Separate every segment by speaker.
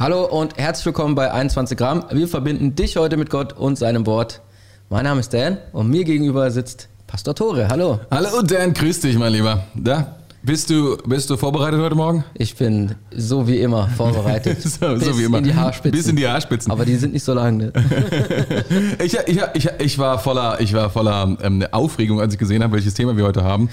Speaker 1: Hallo und herzlich willkommen bei 21 Gramm. Wir verbinden dich heute mit Gott und seinem Wort. Mein Name ist Dan und mir gegenüber sitzt Pastor Tore. Hallo.
Speaker 2: Hallo Dan, grüß dich, mein Lieber. Da, bist du, bist du vorbereitet heute Morgen?
Speaker 1: Ich bin so wie immer vorbereitet.
Speaker 2: so, so wie immer.
Speaker 1: in die Haarspitzen.
Speaker 2: Bis in die Haarspitzen.
Speaker 1: Aber die sind nicht so lang. Ne?
Speaker 2: ich, ich, ich, ich war voller, ich war voller ähm, Aufregung, als ich gesehen habe, welches Thema wir heute haben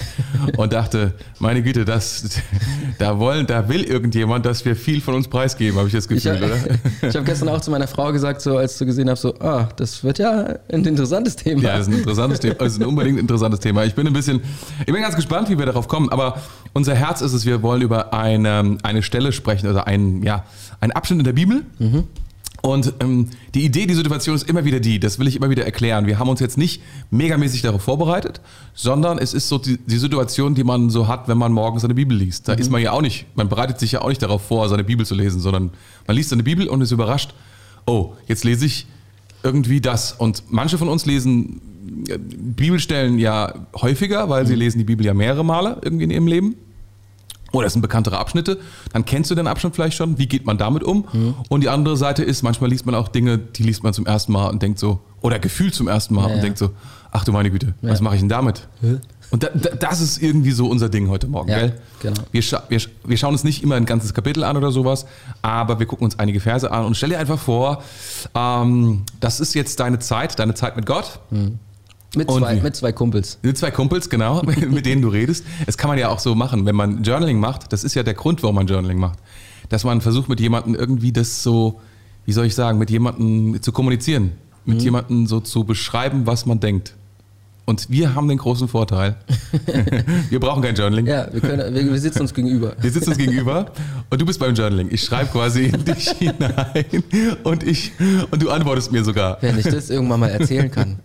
Speaker 2: und dachte, meine Güte, das, da wollen, da will irgendjemand, dass wir viel von uns preisgeben, habe ich das Gefühl,
Speaker 1: ich,
Speaker 2: oder?
Speaker 1: ich habe gestern auch zu meiner Frau gesagt, so als du gesehen hast, so, ah, das wird ja ein interessantes Thema.
Speaker 2: Ja, das ist ein interessantes Thema, das ist ein unbedingt interessantes Thema. Ich bin ein bisschen, ich bin ganz gespannt, wie wir darauf kommen, aber unser Herz ist es, wir wollen über eine, eine Stelle sprechen oder einen, ja, einen Abschnitt in der Bibel. Mhm. Und ähm, die Idee, die Situation ist immer wieder die, das will ich immer wieder erklären. Wir haben uns jetzt nicht megamäßig darauf vorbereitet, sondern es ist so die, die Situation, die man so hat, wenn man morgens seine Bibel liest. Da mhm. ist man ja auch nicht, man bereitet sich ja auch nicht darauf vor, seine Bibel zu lesen, sondern man liest seine Bibel und ist überrascht, oh, jetzt lese ich irgendwie das. Und manche von uns lesen äh, Bibelstellen ja häufiger, weil mhm. sie lesen die Bibel ja mehrere Male irgendwie in ihrem Leben oder es sind bekanntere Abschnitte, dann kennst du den Abschnitt vielleicht schon, wie geht man damit um? Mhm. Und die andere Seite ist, manchmal liest man auch Dinge, die liest man zum ersten Mal und denkt so, oder gefühlt zum ersten Mal ja, und denkt so, ach du meine Güte, ja. was mache ich denn damit? Ja. Und da, da, das ist irgendwie so unser Ding heute Morgen, gell? Genau. Wir, scha wir, wir, schauen uns nicht immer ein ganzes Kapitel an oder sowas, aber wir gucken uns einige Verse an und stell dir einfach vor, ähm, das ist jetzt deine Zeit, deine Zeit mit Gott. Mhm.
Speaker 1: Mit zwei, mit zwei Kumpels.
Speaker 2: Mit zwei Kumpels, genau, mit denen du redest. Das kann man ja auch so machen, wenn man Journaling macht. Das ist ja der Grund, warum man Journaling macht. Dass man versucht, mit jemandem irgendwie das so, wie soll ich sagen, mit jemandem zu kommunizieren. Mit mhm. jemandem so zu beschreiben, was man denkt. Und wir haben den großen Vorteil, wir brauchen kein Journaling.
Speaker 1: Ja, wir, können, wir, wir, sitzen uns gegenüber.
Speaker 2: Wir sitzen uns gegenüber und du bist beim Journaling. Ich schreibe quasi in dich hinein und, ich, und du antwortest mir sogar.
Speaker 1: Wenn ich das irgendwann mal erzählen kann.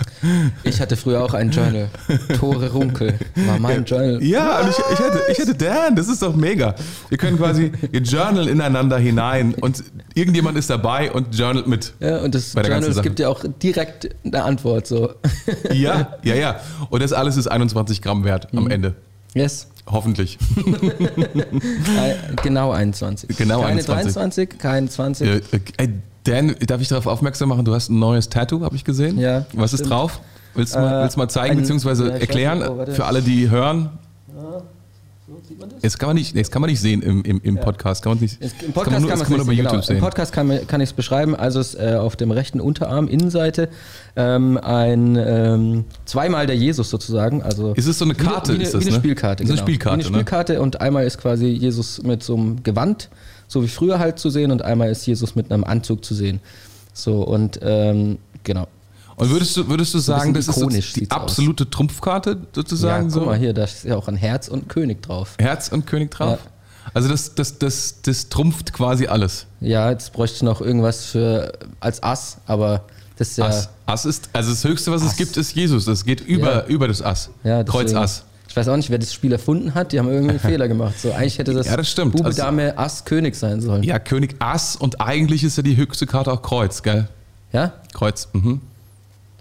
Speaker 1: Ich hatte früher auch ein Journal. Tore Runkel war mein Journal.
Speaker 2: Ja, und ich, ich, hatte, ich hatte Dan, das ist doch mega. Wir können quasi, wir journal ineinander hinein und irgendjemand ist dabei und journalt mit.
Speaker 1: Ja, und das Journal gibt ja auch direkt eine Antwort. So.
Speaker 2: Ja, ja, ja. Und das alles ist 21 Gramm wert am mhm. Ende.
Speaker 1: Yes.
Speaker 2: Hoffentlich.
Speaker 1: genau 21.
Speaker 2: Genau
Speaker 1: keine
Speaker 2: 21.
Speaker 1: 23, kein 20. Äh,
Speaker 2: äh, Dan, darf ich darauf aufmerksam machen? Du hast ein neues Tattoo, habe ich gesehen.
Speaker 1: Ja.
Speaker 2: Was stimmt. ist drauf? Willst du mal, willst du mal zeigen bzw. erklären oh, für alle, die hören? Ja. Sieht man das? Jetzt kann man nicht, jetzt kann man nicht sehen im, im, im Podcast. Kann man nicht,
Speaker 1: Im Podcast kann man, nur, kann kann man bei YouTube genau. sehen. Im Podcast kann, kann ich es beschreiben. Also es, äh, auf dem rechten Unterarm, Innenseite, ähm, ein ähm, zweimal der Jesus sozusagen. Also
Speaker 2: ist es so eine Karte?
Speaker 1: Wie, wie,
Speaker 2: ist das,
Speaker 1: wie eine
Speaker 2: ne?
Speaker 1: Spielkarte.
Speaker 2: Ist eine genau. Spielkarte,
Speaker 1: wie eine Spielkarte ne? und einmal ist quasi Jesus mit so einem Gewand, so wie früher halt zu sehen, und einmal ist Jesus mit einem Anzug zu sehen. So und ähm, genau.
Speaker 2: Und würdest du, würdest du sagen, das ist die absolute aus. Trumpfkarte sozusagen?
Speaker 1: Ja, guck mal hier, da ist ja auch ein Herz und König drauf.
Speaker 2: Herz und König drauf? Ja. Also das, das, das, das trumpft quasi alles.
Speaker 1: Ja, jetzt bräuchte ich noch irgendwas für als Ass, aber das ist ja.
Speaker 2: Ass, Ass ist, also das Höchste, was Ass. es gibt, ist Jesus. Das geht über, ja. über das Ass. Ja, Kreuz Ass.
Speaker 1: Ich weiß auch nicht, wer das Spiel erfunden hat. Die haben irgendwie einen Fehler gemacht. So, eigentlich hätte das,
Speaker 2: ja, das stimmt.
Speaker 1: Bube, also, Dame, Ass, König sein sollen.
Speaker 2: Ja, König Ass und eigentlich ist ja die höchste Karte auch Kreuz, gell?
Speaker 1: Ja?
Speaker 2: Kreuz, mhm.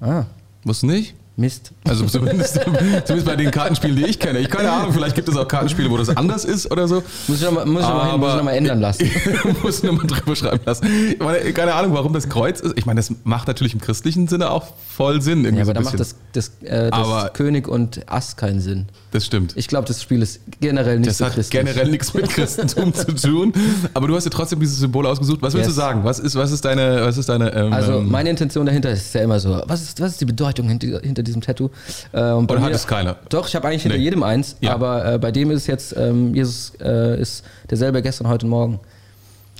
Speaker 1: Ah.
Speaker 2: Wusst du nicht?
Speaker 1: Mist.
Speaker 2: Also zumindest, zumindest bei den Kartenspielen, die ich kenne. Ich keine Ahnung, vielleicht gibt es auch Kartenspiele, wo das anders ist oder so.
Speaker 1: Muss ich nochmal muss ich noch muss ich noch mal ändern lassen.
Speaker 2: muss ich nochmal drüber schreiben lassen. Ich meine, keine Ahnung, warum das Kreuz ist. Ich meine, das macht natürlich im christlichen Sinne auch voll Sinn.
Speaker 1: Ja, aber
Speaker 2: so
Speaker 1: da macht das, das, äh, das König und Ass keinen Sinn.
Speaker 2: Das stimmt.
Speaker 1: Ich glaube, das Spiel ist generell nicht
Speaker 2: das
Speaker 1: so
Speaker 2: christlich. Hat generell nichts mit Christentum zu tun. Aber du hast dir trotzdem dieses Symbol ausgesucht. Was willst yes. du sagen? Was ist, was ist deine... Was ist deine
Speaker 1: ähm, also ähm, meine Intention dahinter ist ja immer so, was ist, was ist die Bedeutung hinter, hinter diesem Tattoo?
Speaker 2: Äh, und Oder hat es keiner?
Speaker 1: Doch, ich habe eigentlich hinter nee. jedem eins. Ja. Aber äh, bei dem ist es jetzt, ähm, Jesus äh, ist derselbe gestern, heute und morgen.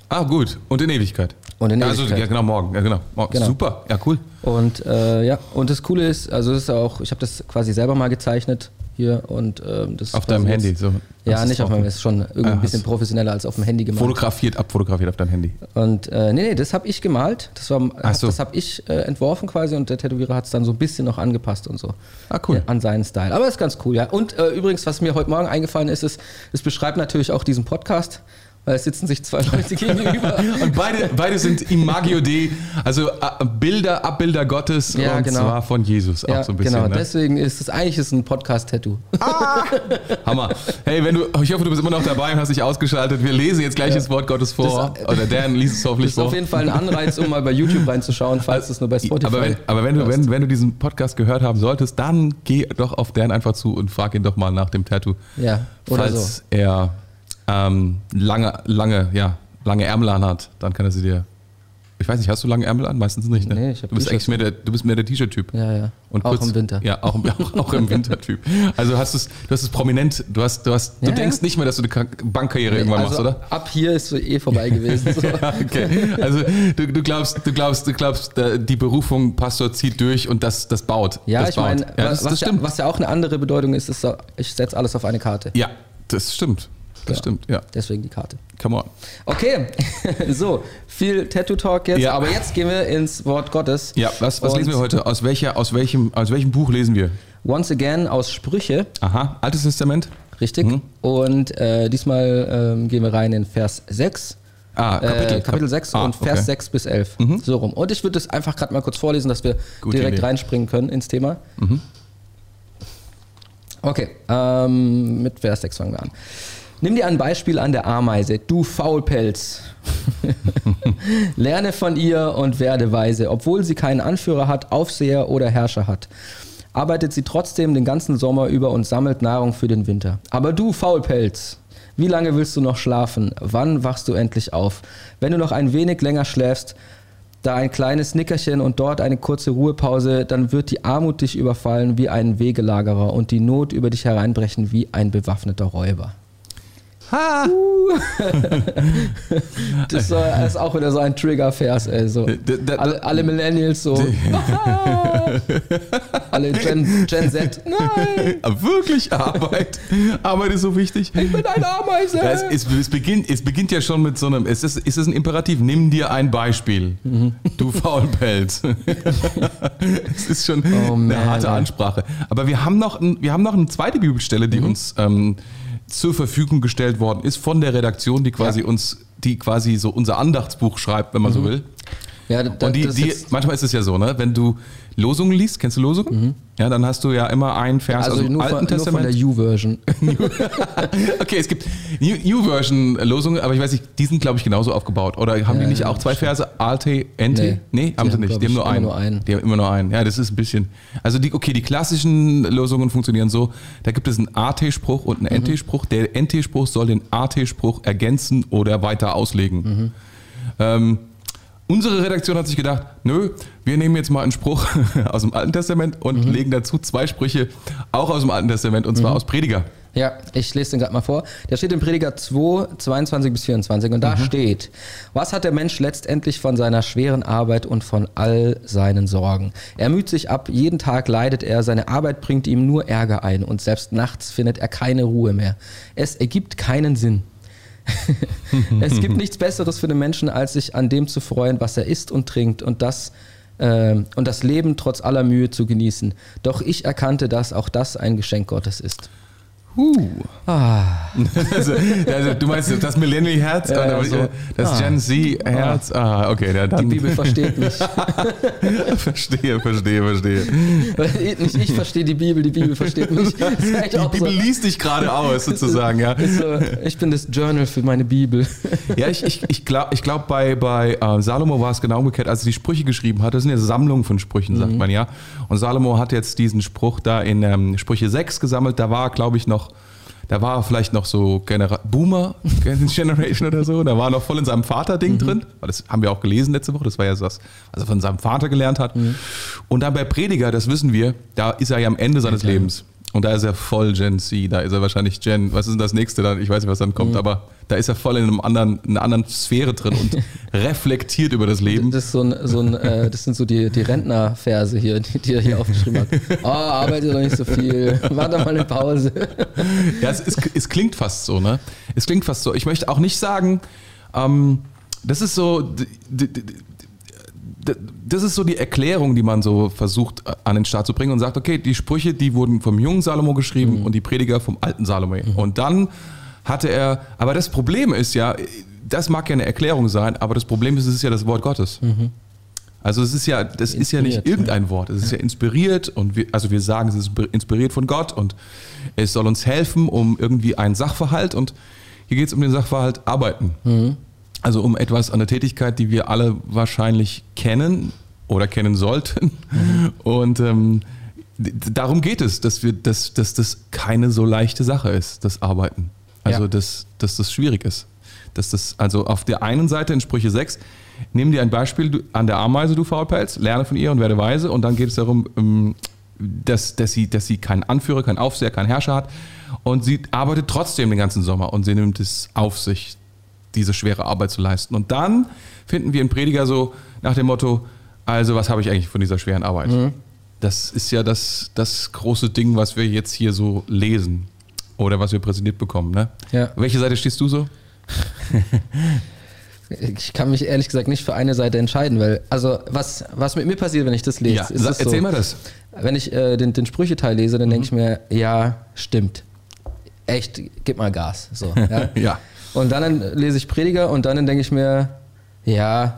Speaker 2: Ah, gut. Und in Ewigkeit.
Speaker 1: Und in Ewigkeit.
Speaker 2: Also, ja, genau, morgen. Ja, genau. morgen. genau. Super. Ja, cool.
Speaker 1: Und äh, ja, und das Coole ist, also es ist auch, ich habe das quasi selber mal gezeichnet hier und ähm, das
Speaker 2: Auf deinem Handy, so.
Speaker 1: Ja, nicht auf meinem, ist schon irgendwie ah, ein bisschen professioneller als auf dem Handy gemacht.
Speaker 2: Fotografiert, abfotografiert auf deinem Handy.
Speaker 1: Und äh, nee, nee, das habe ich gemalt. Das, war, so. das habe ich äh, entworfen quasi und der Tätowierer hat es dann so ein bisschen noch angepasst und so.
Speaker 2: Ah, cool. Ja,
Speaker 1: an seinen Style. Aber ist ganz cool, ja. Und äh, übrigens, was mir heute Morgen eingefallen ist, ist, es beschreibt natürlich auch diesen Podcast. Weil es sitzen sich zwei Leute gegenüber.
Speaker 2: und beide, beide sind Imagio Dei, also äh, Bilder, Abbilder Gottes
Speaker 1: Ja,
Speaker 2: und
Speaker 1: genau.
Speaker 2: zwar von Jesus
Speaker 1: ja,
Speaker 2: auch so ein bisschen.
Speaker 1: genau.
Speaker 2: ne?
Speaker 1: Deswegen ist es eigentlich ist ein Podcast-Tattoo.
Speaker 2: Hammer. Hey, wenn du, ich hoffe, du bist immer noch dabei und hast dich ausgeschaltet. Wir lesen jetzt gleich das Wort Gottes vor.
Speaker 1: Das-
Speaker 2: Oder Dan liest es
Speaker 1: Das
Speaker 2: hoffentlich
Speaker 1: ist auf
Speaker 2: vor.
Speaker 1: jeden Fall ein Anreiz, um mal bei YouTube reinzuschauen, falls es nur bei Spotify
Speaker 2: Aber, wenn, aber wenn, du, wenn, wenn du diesen Podcast gehört haben solltest, dann geh doch auf Dan einfach zu und frag ihn doch mal nach dem Tattoo.
Speaker 1: Ja, oder
Speaker 2: Falls
Speaker 1: so.
Speaker 2: er ähm, lange, lange, ja, lange Ärmel anhat, dann kann er sie dir. Ich weiß nicht, hast du lange Ärmel an? Meistens nicht, ne?
Speaker 1: Nee, ich
Speaker 2: du bist eigentlich mehr der, du bist mehr der T-Shirt-Typ.
Speaker 1: Ja, ja.
Speaker 2: Und
Speaker 1: auch
Speaker 2: kurz-
Speaker 1: im Winter.
Speaker 2: Ja, auch, im- auch, auch im Wintertyp. Also hast du's, du hast es prominent, du hast, du hast, du
Speaker 1: Ja,
Speaker 2: denkst
Speaker 1: ja.
Speaker 2: nicht mehr, dass du eine Ka- Bankkarriere irgendwann
Speaker 1: also
Speaker 2: machst, oder?
Speaker 1: ab hier ist so eh vorbei gewesen. So.
Speaker 2: Ja, okay. Also du, du glaubst, du glaubst, du glaubst, äh, die Berufung Pastor zieht durch und das, das baut.
Speaker 1: Ja,
Speaker 2: das
Speaker 1: ich meine,
Speaker 2: das,
Speaker 1: was,
Speaker 2: das
Speaker 1: ja,
Speaker 2: stimmt.
Speaker 1: was ja auch eine andere Bedeutung ist, ist, ich setze alles auf eine Karte.
Speaker 2: Ja, das stimmt. Das
Speaker 1: Ja.
Speaker 2: stimmt, ja.
Speaker 1: Deswegen die Karte.
Speaker 2: Come on.
Speaker 1: Okay, so, viel Tattoo-Talk jetzt,
Speaker 2: Ja.
Speaker 1: aber jetzt gehen wir ins Wort Gottes.
Speaker 2: Ja, was, was
Speaker 1: Und
Speaker 2: lesen wir heute? Aus, welcher, aus, welchem, aus welchem Buch lesen wir?
Speaker 1: Once again aus Sprüche,
Speaker 2: Aha, Altes Testament?
Speaker 1: richtig.
Speaker 2: Mhm.
Speaker 1: Und äh, diesmal ähm, gehen wir rein in Vers 6.
Speaker 2: Ah, Kapitel.
Speaker 1: äh, Kapitel 6
Speaker 2: Ah,
Speaker 1: und Vers
Speaker 2: okay.
Speaker 1: 6 bis 11. So rum. Und ich würde das einfach gerade mal kurz vorlesen, dass wir
Speaker 2: Gute
Speaker 1: direkt
Speaker 2: Idee.
Speaker 1: reinspringen können ins Thema. Okay, ähm, mit Vers 6 fangen wir an. Nimm dir ein Beispiel an der Ameise, du Faulpelz. Lerne von ihr und werde weise. Obwohl sie keinen Anführer hat, Aufseher oder Herrscher hat, arbeitet sie trotzdem den ganzen Sommer über und sammelt Nahrung für den Winter. Aber du Faulpelz, wie lange willst du noch schlafen? Wann wachst du endlich auf? Wenn du noch ein wenig länger schläfst, da ein kleines Nickerchen und dort eine kurze Ruhepause, dann wird die Armut dich überfallen wie ein Wegelagerer und die Not über dich hereinbrechen wie ein bewaffneter Räuber.
Speaker 2: Ha!
Speaker 1: Das ist, so- das ist auch wieder so ein Trigger-Vers, ey. So.
Speaker 2: D-
Speaker 1: Alle, alle Millennials so. alle Gen, Gen Z. Nein,
Speaker 2: Wirklich Arbeit. Arbeit ist so wichtig.
Speaker 1: ich bin eine Ameise.
Speaker 2: Ja, es, es, es, beginnt, es beginnt ja schon mit so einem, es ist, es ist ein Imperativ, nimm dir ein Beispiel,
Speaker 1: Mhm.
Speaker 2: du Faulpelz. es ist schon
Speaker 1: Oh,
Speaker 2: eine harte Ansprache. Aber wir haben noch, ein, wir haben noch eine zweite Bibelstelle,
Speaker 1: Mhm.
Speaker 2: die uns ähm, zur Verfügung gestellt worden ist von der Redaktion, die quasi
Speaker 1: Ja.
Speaker 2: uns, die quasi so unser Andachtsbuch schreibt, wenn man so will.
Speaker 1: Ja, da,
Speaker 2: Und die,
Speaker 1: das
Speaker 2: die,
Speaker 1: jetzt,
Speaker 2: manchmal ist es ja so, ne? wenn du Losungen liest, kennst du Losungen? Ja, dann hast du ja immer einen Vers
Speaker 1: also
Speaker 2: aus dem
Speaker 1: nur
Speaker 2: Alten
Speaker 1: von, nur von
Speaker 2: Testament.
Speaker 1: der U-Version.
Speaker 2: Okay, es gibt New, New Version Losungen, aber ich weiß nicht, die sind glaube ich genauso aufgebaut. Oder haben die
Speaker 1: Ja,
Speaker 2: nicht
Speaker 1: ja,
Speaker 2: auch zwei Verse? ALT, NT?
Speaker 1: Nee,
Speaker 2: Nee, haben
Speaker 1: die
Speaker 2: sie
Speaker 1: haben,
Speaker 2: nicht. Die haben nur
Speaker 1: immer
Speaker 2: einen.
Speaker 1: nur einen.
Speaker 2: Die haben immer nur einen. Ja, das ist ein bisschen. Also die, okay, die klassischen Losungen funktionieren so. Da gibt es einen AT-Spruch und einen
Speaker 1: Mhm.
Speaker 2: NT-Spruch. Der NT-Spruch soll den AT-Spruch ergänzen oder weiter auslegen.
Speaker 1: Mhm.
Speaker 2: Ähm, unsere Redaktion hat sich gedacht, nö, wir nehmen jetzt mal einen Spruch aus dem Alten Testament und
Speaker 1: Mhm.
Speaker 2: legen dazu zwei Sprüche auch aus dem Alten Testament und zwar aus Prediger.
Speaker 1: Ja, ich lese den gerade mal vor. Der steht in Prediger 2, 22 bis 24 und da steht, was hat der Mensch letztendlich von seiner schweren Arbeit und von all seinen Sorgen? Er müht sich ab, jeden Tag leidet er, seine Arbeit bringt ihm nur Ärger ein und selbst nachts findet er keine Ruhe mehr. Es ergibt keinen Sinn. es gibt nichts Besseres für den Menschen, als sich an dem zu freuen, was er isst und trinkt und das ähm, und das Leben trotz aller Mühe zu genießen. Doch ich erkannte, dass auch das ein Geschenk Gottes ist.
Speaker 2: Huh.
Speaker 1: Ah.
Speaker 2: also, also, du meinst das Millennial-Herz,
Speaker 1: Ja, ja, so.
Speaker 2: das
Speaker 1: Ah.
Speaker 2: Gen Z-Herz? Ah, okay, ja,
Speaker 1: Die
Speaker 2: dann.
Speaker 1: Bibel versteht mich.
Speaker 2: verstehe, verstehe, verstehe.
Speaker 1: Nicht ich verstehe die Bibel, die Bibel versteht mich.
Speaker 2: Die Bibel
Speaker 1: so.
Speaker 2: liest dich gerade aus, sozusagen, ja.
Speaker 1: So, ich bin das Journal für meine Bibel.
Speaker 2: Ja, ich, ich, ich glaube, ich glaub, bei, bei äh, Salomo war es genau umgekehrt, als er die Sprüche geschrieben hat. Das sind ja Sammlungen von Sprüchen,
Speaker 1: Mhm.
Speaker 2: sagt man ja. Und Salomo hat jetzt diesen Spruch da in ähm, Sprüche 6 gesammelt. Da war, glaube ich, noch, da war vielleicht noch so Genera Boomer Generation oder so. Da war noch voll in seinem Vater-Ding drin. Weil Das haben wir auch gelesen letzte Woche. Das war ja so was, was er von seinem Vater gelernt hat. Und dann bei Prediger, das wissen wir, da ist er ja am Ende seines
Speaker 1: klar.
Speaker 2: Lebens. Und da ist er voll Gen Z, da ist er wahrscheinlich Gen, was ist denn das nächste dann? Ich weiß nicht, was dann kommt, aber da ist er voll in einem anderen, in einer anderen Sphäre drin und reflektiert über das Leben.
Speaker 1: Das, so ein, so ein, äh, das sind so die, die Rentnerverse hier, die, die er hier aufgeschrieben hat. Oh, arbeite doch nicht so viel. Warte mal eine Pause.
Speaker 2: Ja, es, es, es klingt fast so, ne? Es klingt fast so. Ich möchte auch nicht sagen, ähm, das ist so, das ist so die Erklärung, die man so versucht an den Start zu bringen und sagt, okay, die Sprüche, die wurden vom jungen Salomo geschrieben und die Prediger vom alten Salomo. Und dann hatte er, aber das Problem ist ja, das mag ja eine Erklärung sein, aber das Problem ist, es ist ja das Wort Gottes. Also es ist ja, das ist ja nicht
Speaker 1: Inspiriert,
Speaker 2: irgendein Wort, es ist ja inspiriert und wir, also wir sagen, es ist inspiriert von Gott und es soll uns helfen, um irgendwie einen Sachverhalt und hier geht es um den Sachverhalt Arbeiten. Also um etwas, eine Tätigkeit, die wir alle wahrscheinlich kennen oder kennen sollten. Und ähm, darum geht es, dass wir, dass, dass das keine so leichte Sache ist, das Arbeiten. Also
Speaker 1: Ja.
Speaker 2: dass, dass das schwierig ist. Dass das, also auf der einen Seite in Sprüche 6, nimm dir ein Beispiel an der Ameise, du Faulpelz, lerne von ihr und werde weise. Und dann geht es darum, ähm, dass, dass, sie, dass sie keinen Anführer, keinen Aufseher, keinen Herrscher hat. Und sie arbeitet trotzdem den ganzen Sommer und sie nimmt es auf sich, diese schwere Arbeit zu leisten. Und dann finden wir einen Prediger so nach dem Motto, also was habe ich eigentlich von dieser schweren Arbeit? Das ist ja das, das große Ding, was wir jetzt hier so lesen oder was wir präsentiert bekommen. Ne?
Speaker 1: Ja.
Speaker 2: Welche Seite stehst du so?
Speaker 1: Ich kann mich ehrlich gesagt nicht für eine Seite entscheiden, weil, also, was, was mit mir passiert, wenn ich das lese,
Speaker 2: Ja,
Speaker 1: ist es
Speaker 2: erzähl
Speaker 1: so,
Speaker 2: mal das.
Speaker 1: Wenn ich äh, den, den Sprücheteil lese, dann denke ich mir, ja, stimmt. Echt, gib mal Gas. So, ja.
Speaker 2: Ja.
Speaker 1: Und dann lese ich Prediger und dann denke ich mir, ja,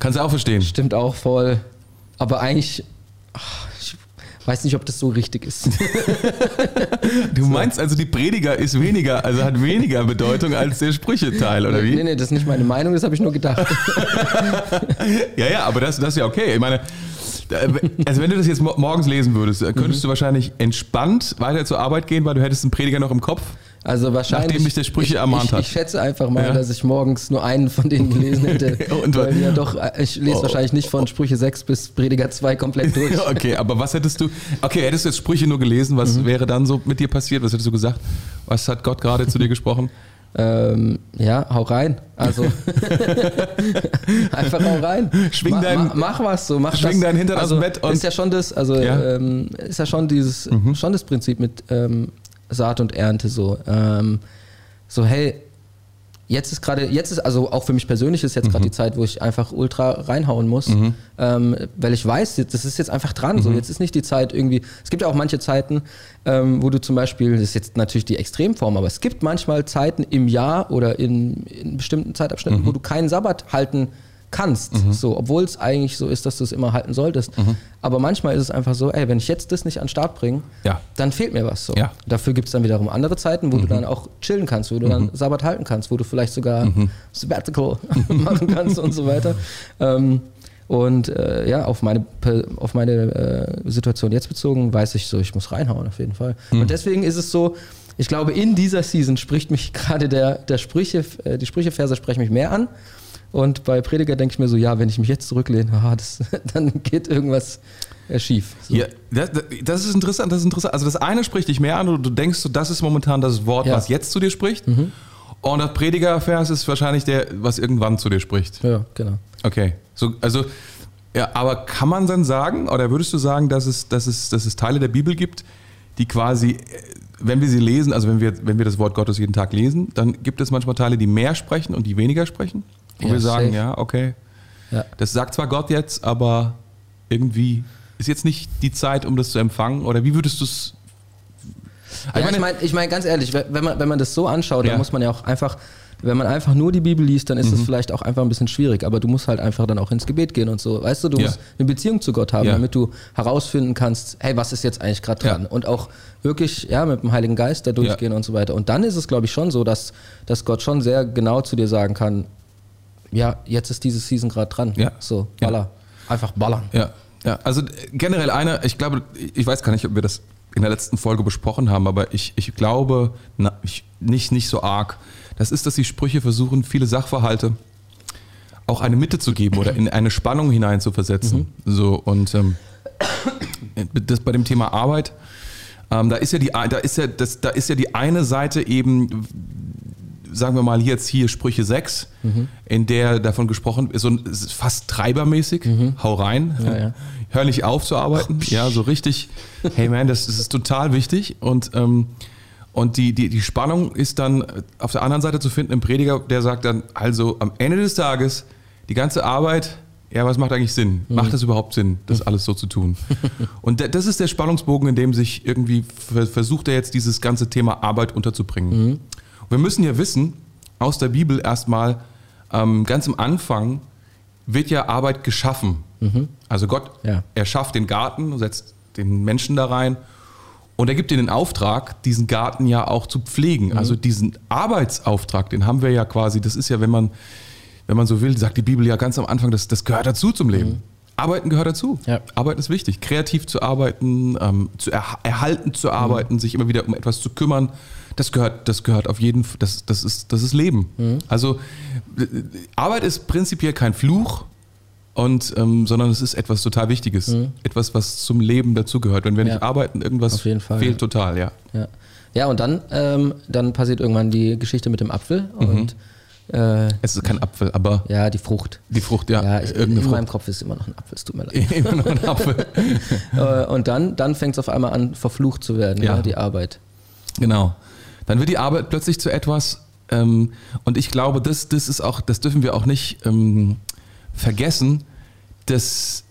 Speaker 2: Kannst du auch verstehen.
Speaker 1: stimmt auch voll. Aber eigentlich, ach, ich weiß nicht, ob das so richtig ist.
Speaker 2: Du meinst also, die Prediger ist weniger, also hat weniger Bedeutung als der Sprücheteil, oder wie?
Speaker 1: Nee, nee, das ist nicht meine Meinung, das habe ich nur gedacht.
Speaker 2: Ja, ja, aber das, das ist ja okay. Ich meine, also wenn du das jetzt mo- morgens lesen würdest, könntest
Speaker 1: Mhm.
Speaker 2: du wahrscheinlich entspannt weiter zur Arbeit gehen, weil du hättest einen Prediger noch im Kopf.
Speaker 1: Also wahrscheinlich.
Speaker 2: Nachdem dich der Sprüche
Speaker 1: ich,
Speaker 2: ermahnt
Speaker 1: ich,
Speaker 2: hat.
Speaker 1: Ich schätze einfach mal,
Speaker 2: Ja.
Speaker 1: dass ich morgens nur einen von denen gelesen hätte.
Speaker 2: Und-
Speaker 1: weil ja doch, äh, ich lese
Speaker 2: Oh.
Speaker 1: wahrscheinlich nicht von Sprüche 6 bis Prediger 2 komplett durch.
Speaker 2: Okay, aber was hättest du, okay, hättest du jetzt Sprüche nur gelesen, was
Speaker 1: Mhm.
Speaker 2: wäre dann so mit dir passiert? Was hättest du gesagt? Was hat Gott gerade zu dir gesprochen?
Speaker 1: Ähm, ja, hau rein. Also einfach hau rein.
Speaker 2: Schwing dein-
Speaker 1: ma- mach was so, mach
Speaker 2: schwing
Speaker 1: das.
Speaker 2: deinen Hintern aus
Speaker 1: also,
Speaker 2: dem Bett und-
Speaker 1: ist ja schon das, also
Speaker 2: Ja. Mhm.
Speaker 1: ähm, ist ja schon dieses, schon das Prinzip mit ähm, Saat und Ernte so. Ähm, so hey, jetzt ist gerade, jetzt ist also auch für mich persönlich ist jetzt
Speaker 2: Mhm.
Speaker 1: gerade die Zeit, wo ich einfach ultra reinhauen muss, ähm, weil ich weiß, das ist jetzt einfach dran.
Speaker 2: Mhm.
Speaker 1: So jetzt ist nicht die Zeit irgendwie. Es gibt ja auch manche Zeiten, ähm, wo du zum Beispiel, das ist jetzt natürlich die Extremform, aber es gibt manchmal Zeiten im Jahr oder in, in bestimmten Zeitabschnitten,
Speaker 2: Mhm.
Speaker 1: wo du keinen Sabbat halten kannst, so, obwohl es eigentlich so ist, dass du es immer halten solltest.
Speaker 2: Mhm.
Speaker 1: Aber manchmal ist es einfach so, ey, wenn ich jetzt das nicht an den Start bringe,
Speaker 2: Ja.
Speaker 1: dann fehlt mir was. So.
Speaker 2: Ja.
Speaker 1: Dafür gibt es dann wiederum andere Zeiten, wo du dann auch chillen kannst, wo du dann Sabbat halten kannst, wo du vielleicht sogar Sabbatical machen kannst und so weiter. Ähm, und äh, ja, auf meine, auf meine äh, Situation jetzt bezogen, weiß ich so, ich muss reinhauen auf jeden Fall. Und deswegen ist es so, ich glaube, in dieser Season spricht mich gerade der, der Sprüche, äh, die Sprücheverse sprechen mich mehr an. Und bei Prediger denke ich mir so, ja, wenn ich mich jetzt zurücklehne, ah, das, dann geht irgendwas äh, schief. So.
Speaker 2: Ja, das, das ist interessant, das ist interessant. Also das eine spricht dich mehr an und du denkst, so, das ist momentan das Wort,
Speaker 1: Ja. Mhm.
Speaker 2: was jetzt zu dir spricht. Und das Predigervers ist wahrscheinlich der, was irgendwann zu dir spricht.
Speaker 1: Ja, genau.
Speaker 2: Okay. So, also, ja, aber kann man dann sagen, oder würdest du sagen, dass es, dass es, dass es Teile der Bibel gibt, die quasi, äh, wenn wir sie lesen, also wenn wir, wenn wir das Wort Gottes jeden Tag lesen, dann gibt es manchmal Teile, die mehr sprechen und die weniger sprechen? Wo
Speaker 1: Ja,
Speaker 2: wir sagen,
Speaker 1: safe.
Speaker 2: ja, okay,
Speaker 1: Ja.
Speaker 2: das sagt zwar Gott jetzt, aber irgendwie ist jetzt nicht die Zeit, um das zu empfangen, oder wie würdest du es.
Speaker 1: Ja, ich meine, ich mein, ganz ehrlich, wenn man, wenn man das so anschaut,
Speaker 2: Ja.
Speaker 1: dann muss man ja auch einfach, wenn man einfach nur die Bibel liest, dann ist
Speaker 2: Mhm.
Speaker 1: es vielleicht auch einfach ein bisschen schwierig, aber du musst halt einfach dann auch ins Gebet gehen und so. Weißt du, du
Speaker 2: Ja.
Speaker 1: musst eine Beziehung zu Gott haben, damit du herausfinden kannst, hey, was ist jetzt eigentlich gerade dran? Und auch wirklich, ja, mit dem Heiligen Geist da durchgehen und so weiter. Und dann ist es, glaube ich, schon so, dass, dass Gott schon sehr genau zu dir sagen kann, ja, jetzt ist diese Season gerade dran.
Speaker 2: Ja.
Speaker 1: So,
Speaker 2: Ja.
Speaker 1: baller. Einfach ballern.
Speaker 2: Ja, ja. Also generell einer, ich glaube, ich weiß gar nicht, ob wir das in der letzten Folge besprochen haben, aber ich, ich glaube na, ich, nicht, nicht so arg. Das ist, dass die Sprüche versuchen, viele Sachverhalte auch eine Mitte zu geben oder in eine Spannung hinein zu versetzen. So und ähm, das bei dem Thema Arbeit, ähm, da ist ja die, da ist ja das, da ist ja die eine Seite eben sagen wir mal jetzt hier Sprüche 6, in der davon gesprochen ist, so ein, es ist fast treibermäßig, hau rein,
Speaker 1: Ja, ja.
Speaker 2: hör nicht auf zu arbeiten, ja, so richtig, hey man, das, das ist total wichtig. Und, ähm, und die, die, die Spannung ist dann auf der anderen Seite zu finden im Prediger, der sagt dann, also am Ende des Tages, die ganze Arbeit, ja, was macht eigentlich Sinn? Macht das überhaupt Sinn, das alles so zu tun? Und da- das ist der Spannungsbogen, in dem sich irgendwie ver- versucht er jetzt dieses ganze Thema Arbeit unterzubringen. Und Wir müssen ja wissen, aus der Bibel erstmal, ähm, ganz am Anfang wird ja Arbeit geschaffen. Also Gott
Speaker 1: Ja.
Speaker 2: erschafft den Garten, setzt den Menschen da rein und er gibt ihnen den Auftrag, diesen Garten ja auch zu pflegen.
Speaker 1: Mhm.
Speaker 2: Also diesen Arbeitsauftrag, den haben wir ja quasi, das ist ja, wenn man, wenn man so will, sagt die Bibel ja ganz am Anfang, das, das gehört dazu zum Leben. Arbeiten gehört dazu.
Speaker 1: Mhm. Ja.
Speaker 2: Arbeiten ist wichtig. Kreativ zu arbeiten, ähm, zu erha- erhalten zu
Speaker 1: Mhm.
Speaker 2: arbeiten, sich immer wieder um etwas zu kümmern, das gehört, das gehört auf jeden Fall, das, das, ist, das ist Leben.
Speaker 1: Mhm.
Speaker 2: Also äh, Arbeit ist prinzipiell kein Fluch, und, ähm, sondern es ist etwas total Wichtiges. Etwas, was zum Leben dazugehört. Wenn wir
Speaker 1: Mhm. Ja.
Speaker 2: nicht arbeiten, irgendwas
Speaker 1: Fall,
Speaker 2: fehlt
Speaker 1: ja.
Speaker 2: total, ja.
Speaker 1: Ja, ja und dann, ähm, dann passiert irgendwann die Geschichte mit dem Apfel
Speaker 2: Mhm.
Speaker 1: und äh,
Speaker 2: Es ist kein Apfel, aber
Speaker 1: ja, die Frucht.
Speaker 2: die Frucht, ja,
Speaker 1: Ja, ich, in
Speaker 2: irgendeine
Speaker 1: meinem
Speaker 2: Frucht.
Speaker 1: Kopf ist immer noch ein Apfel, es tut mir leid.
Speaker 2: Immer noch ein Apfel.
Speaker 1: Äh, und dann, dann fängt es auf einmal an, verflucht zu werden,
Speaker 2: Ja.
Speaker 1: ja. die Arbeit.
Speaker 2: Genau. Dann wird die Arbeit plötzlich zu etwas, ähm, und ich glaube, das, das ist auch, das dürfen wir auch nicht ähm, vergessen, dass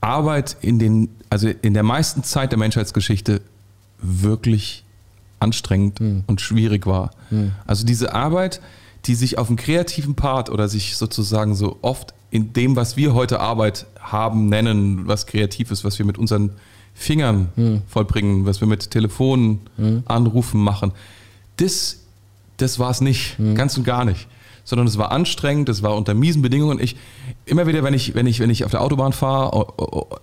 Speaker 2: Arbeit in den, also in der meisten Zeit der Menschheitsgeschichte wirklich anstrengend und schwierig war. Also diese Arbeit, die sich auf einen kreativen Part oder sich sozusagen so oft in dem, was wir heute Arbeit haben, nennen, was kreativ ist, was wir mit unseren Fingern vollbringen, was wir mit Telefonen, Anrufen machen, das, das war es nicht, ganz und gar nicht. Sondern es war anstrengend, es war unter miesen Bedingungen. Ich, immer wieder, wenn ich, wenn ich, wenn ich auf der Autobahn fahre,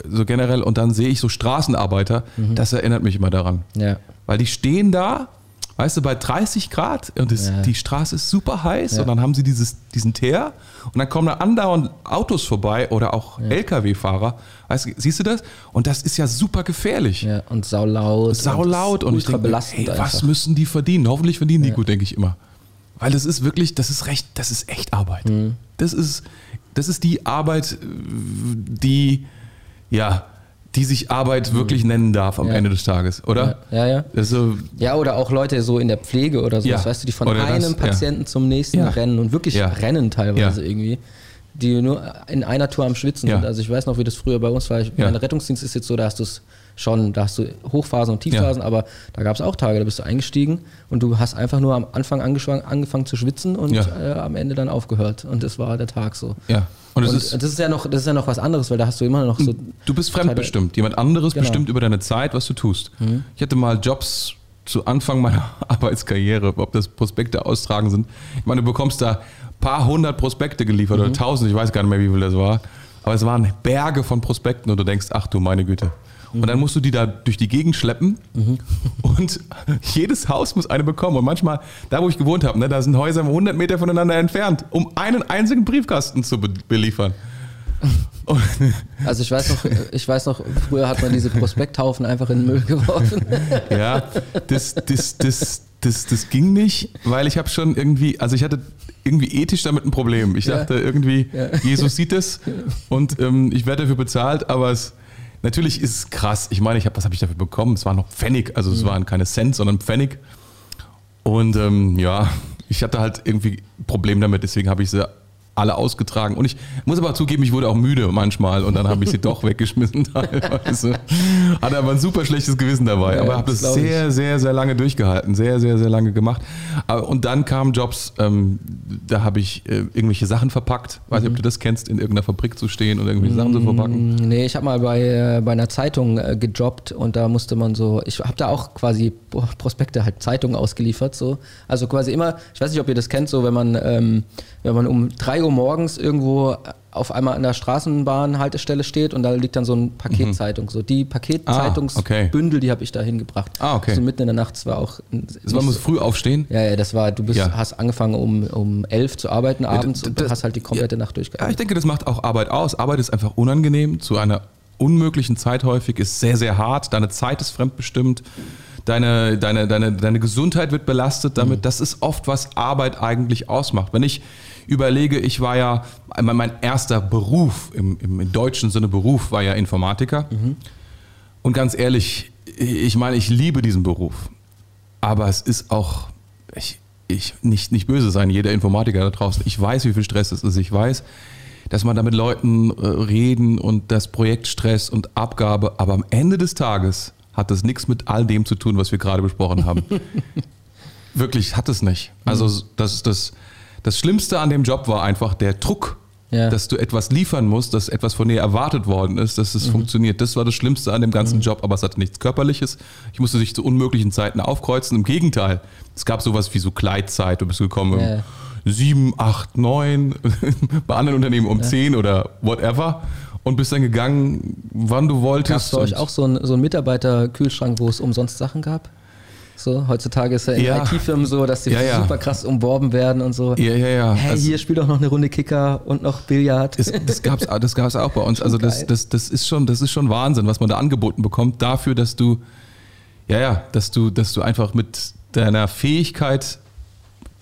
Speaker 2: so generell, und dann sehe ich so Straßenarbeiter, das erinnert mich immer daran.
Speaker 1: Ja.
Speaker 2: Weil die stehen da, weißt du, bei 30 Grad und es,
Speaker 1: Ja.
Speaker 2: die Straße ist super heiß
Speaker 1: Ja.
Speaker 2: und dann haben sie dieses, diesen Teer und dann kommen da andauernd Autos vorbei oder auch Lkw-Fahrer. Weißt du, siehst du das? Und das ist ja super gefährlich.
Speaker 1: ja, und saulaut.
Speaker 2: Saulaut und,
Speaker 1: und
Speaker 2: ich denke, mir,
Speaker 1: belastend
Speaker 2: ey, was müssen die verdienen? Hoffentlich verdienen die gut, denke ich immer. Weil das ist wirklich, das ist recht, das ist echt Arbeit.
Speaker 1: Mhm.
Speaker 2: Das ist, das ist die Arbeit, äh, die, ja, die sich Arbeit wirklich nennen darf am
Speaker 1: Mhm. Ja.
Speaker 2: Ende des Tages, oder?
Speaker 1: Ja, ja.
Speaker 2: Also,
Speaker 1: Ja, oder auch Leute so in der Pflege oder so,
Speaker 2: Ja.
Speaker 1: weißt du, die von
Speaker 2: Oder das,
Speaker 1: einem
Speaker 2: ja.
Speaker 1: Patienten zum nächsten
Speaker 2: Ja.
Speaker 1: rennen und wirklich
Speaker 2: Ja.
Speaker 1: rennen teilweise
Speaker 2: Ja.
Speaker 1: irgendwie. Die nur in einer Tour am Schwitzen
Speaker 2: Ja.
Speaker 1: sind. Also ich weiß noch, wie das früher bei uns war. Ich,
Speaker 2: Ja.
Speaker 1: Mein Rettungsdienst ist jetzt so, da hast du es schon, da hast du Hochphasen und Tiefphasen, aber da gab es auch Tage, da bist du eingestiegen und du hast einfach nur am Anfang angefangen, zu schwitzen und
Speaker 2: Ja.
Speaker 1: äh, am Ende dann aufgehört. Und das war der Tag so.
Speaker 2: ja. Und
Speaker 1: Und
Speaker 2: ist,
Speaker 1: das ist ja noch, das ist ja noch was anderes, weil da hast du immer noch so.
Speaker 2: du bist fremdbestimmt. Jemand anderes
Speaker 1: Genau.
Speaker 2: bestimmt über deine Zeit, was du tust. Ich hatte mal Jobs zu Anfang meiner Arbeitskarriere, ob das Prospekte austragen sind. Ich meine, du bekommst da paar hundert Prospekte geliefert oder tausend, ich weiß gar nicht mehr, wie viel das war. Aber es waren Berge von Prospekten und du denkst, ach du meine Güte. Und dann musst du die da durch die Gegend schleppen und jedes Haus muss eine bekommen. Und manchmal, da wo ich gewohnt habe, ne, da sind Häuser 100 Meter voneinander entfernt, um einen einzigen Briefkasten zu be beliefern. Und,
Speaker 1: Also ich weiß noch, ich weiß noch, früher hat man diese Prospekthaufen einfach in den Müll geworfen.
Speaker 2: Ja, das, das, das, das, das ging nicht, weil ich habe schon irgendwie, also ich hatte irgendwie ethisch damit ein Problem. Ich
Speaker 1: Ja.
Speaker 2: dachte irgendwie, Jesus sieht es und ähm, ich werde dafür bezahlt, aber es natürlich ist es krass. Ich meine, ich habe, was habe ich dafür bekommen? Es war noch Pfennig, also es waren keine Cent, sondern Pfennig. Und ähm, ja, ich hatte halt irgendwie ein Problem damit, deswegen habe ich sie alle ausgetragen. Und ich muss aber zugeben, ich wurde auch müde manchmal und dann habe ich sie doch weggeschmissen teilweise. Hatte aber ein super schlechtes Gewissen dabei.
Speaker 1: Ja,
Speaker 2: aber habe
Speaker 1: das glaub ich.
Speaker 2: sehr, sehr, sehr lange durchgehalten. Sehr, sehr, sehr lange gemacht. Und dann kamen Jobs, ähm, da habe ich äh, irgendwelche Sachen verpackt. Weiß nicht, ob du das kennst, in irgendeiner Fabrik zu stehen und irgendwelche Sachen zu verpacken.
Speaker 1: Nee, ich habe mal bei, äh, bei einer Zeitung äh, gejobbt und da musste man so, ich habe da auch quasi Pro- Prospekte, halt Zeitungen ausgeliefert. So. Also quasi immer, ich weiß nicht, ob ihr das kennt, so wenn man, ähm, wenn man um 3 Uhr morgens irgendwo auf einmal an der Straßenbahnhaltestelle steht und da liegt dann so ein Paketzeitung. So die Paketzeitungsbündel, die habe ich da hingebracht.
Speaker 2: Mhm. Ah, okay.
Speaker 1: So mitten in der Nacht, war auch.
Speaker 2: Also man muss früh aufstehen.
Speaker 1: ja, ja, das war, du bist,
Speaker 2: Ja.
Speaker 1: hast angefangen um, um 11 zu arbeiten abends und
Speaker 2: das-
Speaker 1: hast halt die komplette Nacht
Speaker 2: Ja, ich
Speaker 1: durchgearbeitet.
Speaker 2: denke, das macht auch Arbeit aus. Arbeit ist einfach unangenehm, zu einer unmöglichen Zeit häufig, ist sehr, sehr hart. Deine Zeit ist fremdbestimmt. Deine, deine, deine, deine Gesundheit wird belastet damit. Das ist oft, was Arbeit eigentlich ausmacht. Wenn ich überlege, ich war ja, mein mein erster Beruf, im, im, im deutschen Sinne Beruf, war ja Informatiker. Und ganz ehrlich, ich meine, ich liebe diesen Beruf. Aber es ist auch, ich, ich nicht, nicht böse sein, jeder Informatiker da draußen. Ich weiß, wie viel Stress es ist. Ich weiß, dass man da mit Leuten äh, reden und das Projektstress und Abgabe, aber am Ende des Tages hat das nichts mit all dem zu tun, was wir gerade besprochen haben. wirklich, hat es nicht. Also das, das, das Schlimmste an dem Job war einfach der Druck,
Speaker 1: Ja.
Speaker 2: dass du etwas liefern musst, dass etwas von dir erwartet worden ist, dass es funktioniert. Das war das Schlimmste an dem ganzen Job, aber es hatte nichts Körperliches. Ich musste sich zu unmöglichen Zeiten aufkreuzen. Im Gegenteil, es gab sowas wie so Gleitzeit. Du bist gekommen
Speaker 1: Ja.
Speaker 2: um sieben, acht, neun, bei anderen Unternehmen um zehn oder whatever und bist dann gegangen, wann du
Speaker 1: Gab
Speaker 2: wolltest.
Speaker 1: es bei euch auch so einen, so Mitarbeiterkühlschrank, wo es umsonst Sachen gab? So, heutzutage ist ja in
Speaker 2: Ja.
Speaker 1: IT-Firmen so, dass die
Speaker 2: Ja, ja.
Speaker 1: super krass umworben werden und so.
Speaker 2: Ja, ja, ja.
Speaker 1: Hey,
Speaker 2: Also-
Speaker 1: hier spiel doch noch eine Runde Kicker und noch Billard.
Speaker 2: Das, das gab es das gab's auch bei uns. Also das, das, das, ist schon, das ist schon Wahnsinn, was man da angeboten bekommt, dafür, dass du, ja, ja, dass du, dass du einfach mit deiner Fähigkeit,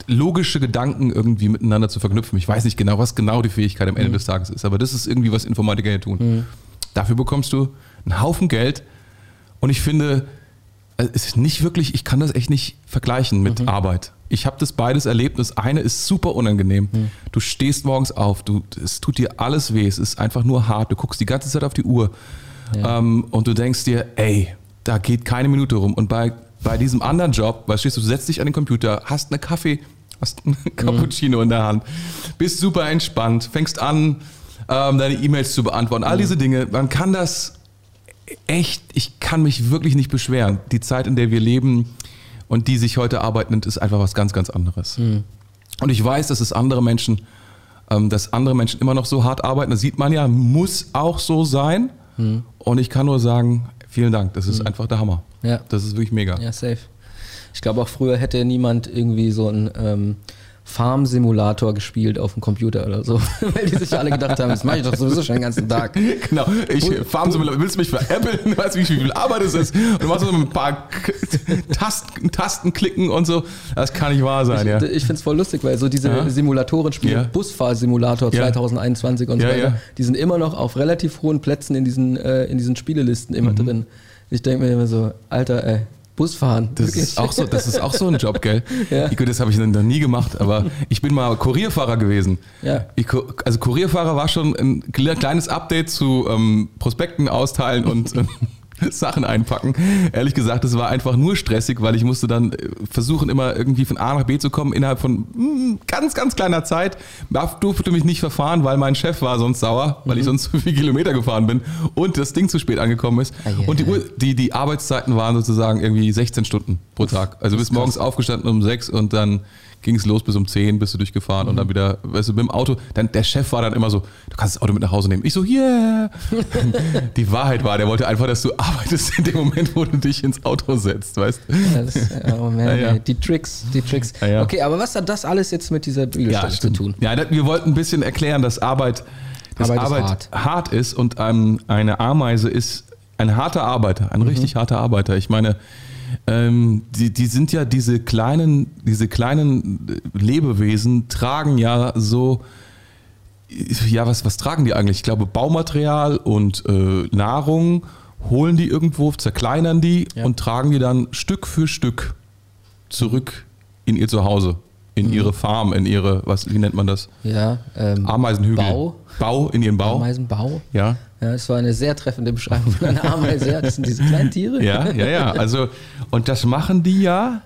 Speaker 2: logische Gedanken irgendwie miteinander zu verknüpfen. Ich weiß nicht genau, was genau die Fähigkeit am Ende
Speaker 1: Mhm.
Speaker 2: des Tages ist, aber das ist irgendwie, was Informatiker hier tun. Dafür bekommst du einen Haufen Geld und ich finde, äh, es ist nicht wirklich, ich kann das echt nicht vergleichen mit
Speaker 1: Mhm.
Speaker 2: Arbeit. Ich habe das beides erlebt. Das eine ist super unangenehm.
Speaker 1: Mhm.
Speaker 2: Du stehst morgens auf, du, es tut dir alles weh, es ist einfach nur hart. Du guckst die ganze Zeit auf die Uhr ähm, und du denkst dir, ey, da geht keine Minute rum. Und bei, bei diesem anderen Job, weißt du, du setzt dich an den Computer, hast einen Kaffee, hast einen Cappuccino in der Hand, bist super entspannt, fängst an, ähm, deine E-Mails zu beantworten, all diese Dinge. Man kann das echt, ich kann mich wirklich nicht beschweren. Die Zeit, in der wir leben und die sich heute Arbeit ist einfach was ganz, ganz anderes. Und ich weiß, dass es andere Menschen, ähm, dass andere Menschen immer noch so hart arbeiten. Das sieht man ja, muss auch so sein. Und ich kann nur sagen, vielen Dank. Das ist einfach der Hammer.
Speaker 1: Ja.
Speaker 2: Das ist wirklich mega.
Speaker 1: Ja, safe. Ich glaube auch früher hätte niemand irgendwie so einen ähm, Farm-Simulator gespielt auf dem Computer oder so, weil die sich alle gedacht haben, das mache ich doch sowieso schon den ganzen Tag.
Speaker 2: Genau, ich Farm Simulator, willst du mich veräppeln? Weißt du, wie viel Arbeit es ist? Und du machst so ein paar Tasten, Tasten klicken und so. Das kann nicht wahr sein, ja.
Speaker 1: Ich finde es voll lustig, weil so diese
Speaker 2: Ja.
Speaker 1: Simulatoren spielen,
Speaker 2: Ja.
Speaker 1: Busfahrsimulator
Speaker 2: Ja.
Speaker 1: 2021 und so weiter,
Speaker 2: ja.
Speaker 1: die sind immer noch auf relativ hohen Plätzen in diesen, äh, in diesen Spielelisten immer
Speaker 2: Mhm.
Speaker 1: drin. Ich denke mir immer so, Alter, ey, Busfahren.
Speaker 2: Das
Speaker 1: wirklich.
Speaker 2: ist, auch so, das ist auch so ein Job, gell?
Speaker 1: Ja.
Speaker 2: Gut, das habe ich noch nie gemacht, aber ich bin mal Kurierfahrer gewesen.
Speaker 1: Ja.
Speaker 2: Ich, also Kurierfahrer war schon ein kle- kleines Update zu ähm, Prospekten austeilen und ähm, Sachen einpacken. Ehrlich gesagt, das war einfach nur stressig, weil ich musste dann äh, versuchen, immer irgendwie von A nach B zu kommen innerhalb von mm, ganz, ganz kleiner Zeit. Darf, durfte mich nicht verfahren, weil mein Chef war sonst sauer, weil ich sonst zu viele Kilometer gefahren bin und das Ding zu spät angekommen ist.
Speaker 1: Ah.
Speaker 2: Und die, Uhr, die, die Arbeitszeiten waren sozusagen irgendwie 16 Stunden pro Tag. Also bis morgens aufgestanden um 6 und dann ging es los bis um 10, bist du durchgefahren und dann wieder, weißt du, mit dem Auto, dann der Chef war dann immer so, du kannst das Auto mit nach Hause nehmen. Ich so, yeah. Die Wahrheit war, der wollte einfach, dass du arbeitest in dem Moment, wo du dich ins Auto setzt, weißt du?
Speaker 1: Ja, oh man,
Speaker 2: Ja, ja.
Speaker 1: die Tricks, die Tricks. Okay, aber was hat das alles jetzt mit dieser Bibelstelle zu tun?
Speaker 2: Ja, wir wollten ein bisschen erklären, dass Arbeit, dass
Speaker 1: Arbeit
Speaker 2: Arbeit,
Speaker 1: hart.
Speaker 2: hart. ist und ähm, eine Ameise ist ein harter Arbeiter,
Speaker 1: Mhm.
Speaker 2: ein richtig harter Arbeiter. Ich meine, ähm, die, die sind ja diese kleinen, diese kleinen äh, Lebewesen tragen ja so, ja, was, was tragen die eigentlich? Ich glaube, Baumaterial und äh, Nahrung holen die irgendwo, zerkleinern die
Speaker 1: Ja.
Speaker 2: und tragen die dann Stück für Stück zurück in ihr Zuhause, in
Speaker 1: Mhm.
Speaker 2: ihre Farm, in ihre, was, wie nennt man das?
Speaker 1: Ja, ähm,
Speaker 2: Ameisenhügel.
Speaker 1: Bau.
Speaker 2: Bau, in ihren Bau.
Speaker 1: Ameisenbau.
Speaker 2: Ja.
Speaker 1: Ja, das war eine sehr treffende Beschreibung von einer Ameise. Ja, das sind diese kleinen Tiere.
Speaker 2: Ja, ja, ja. Also, und das machen die ja.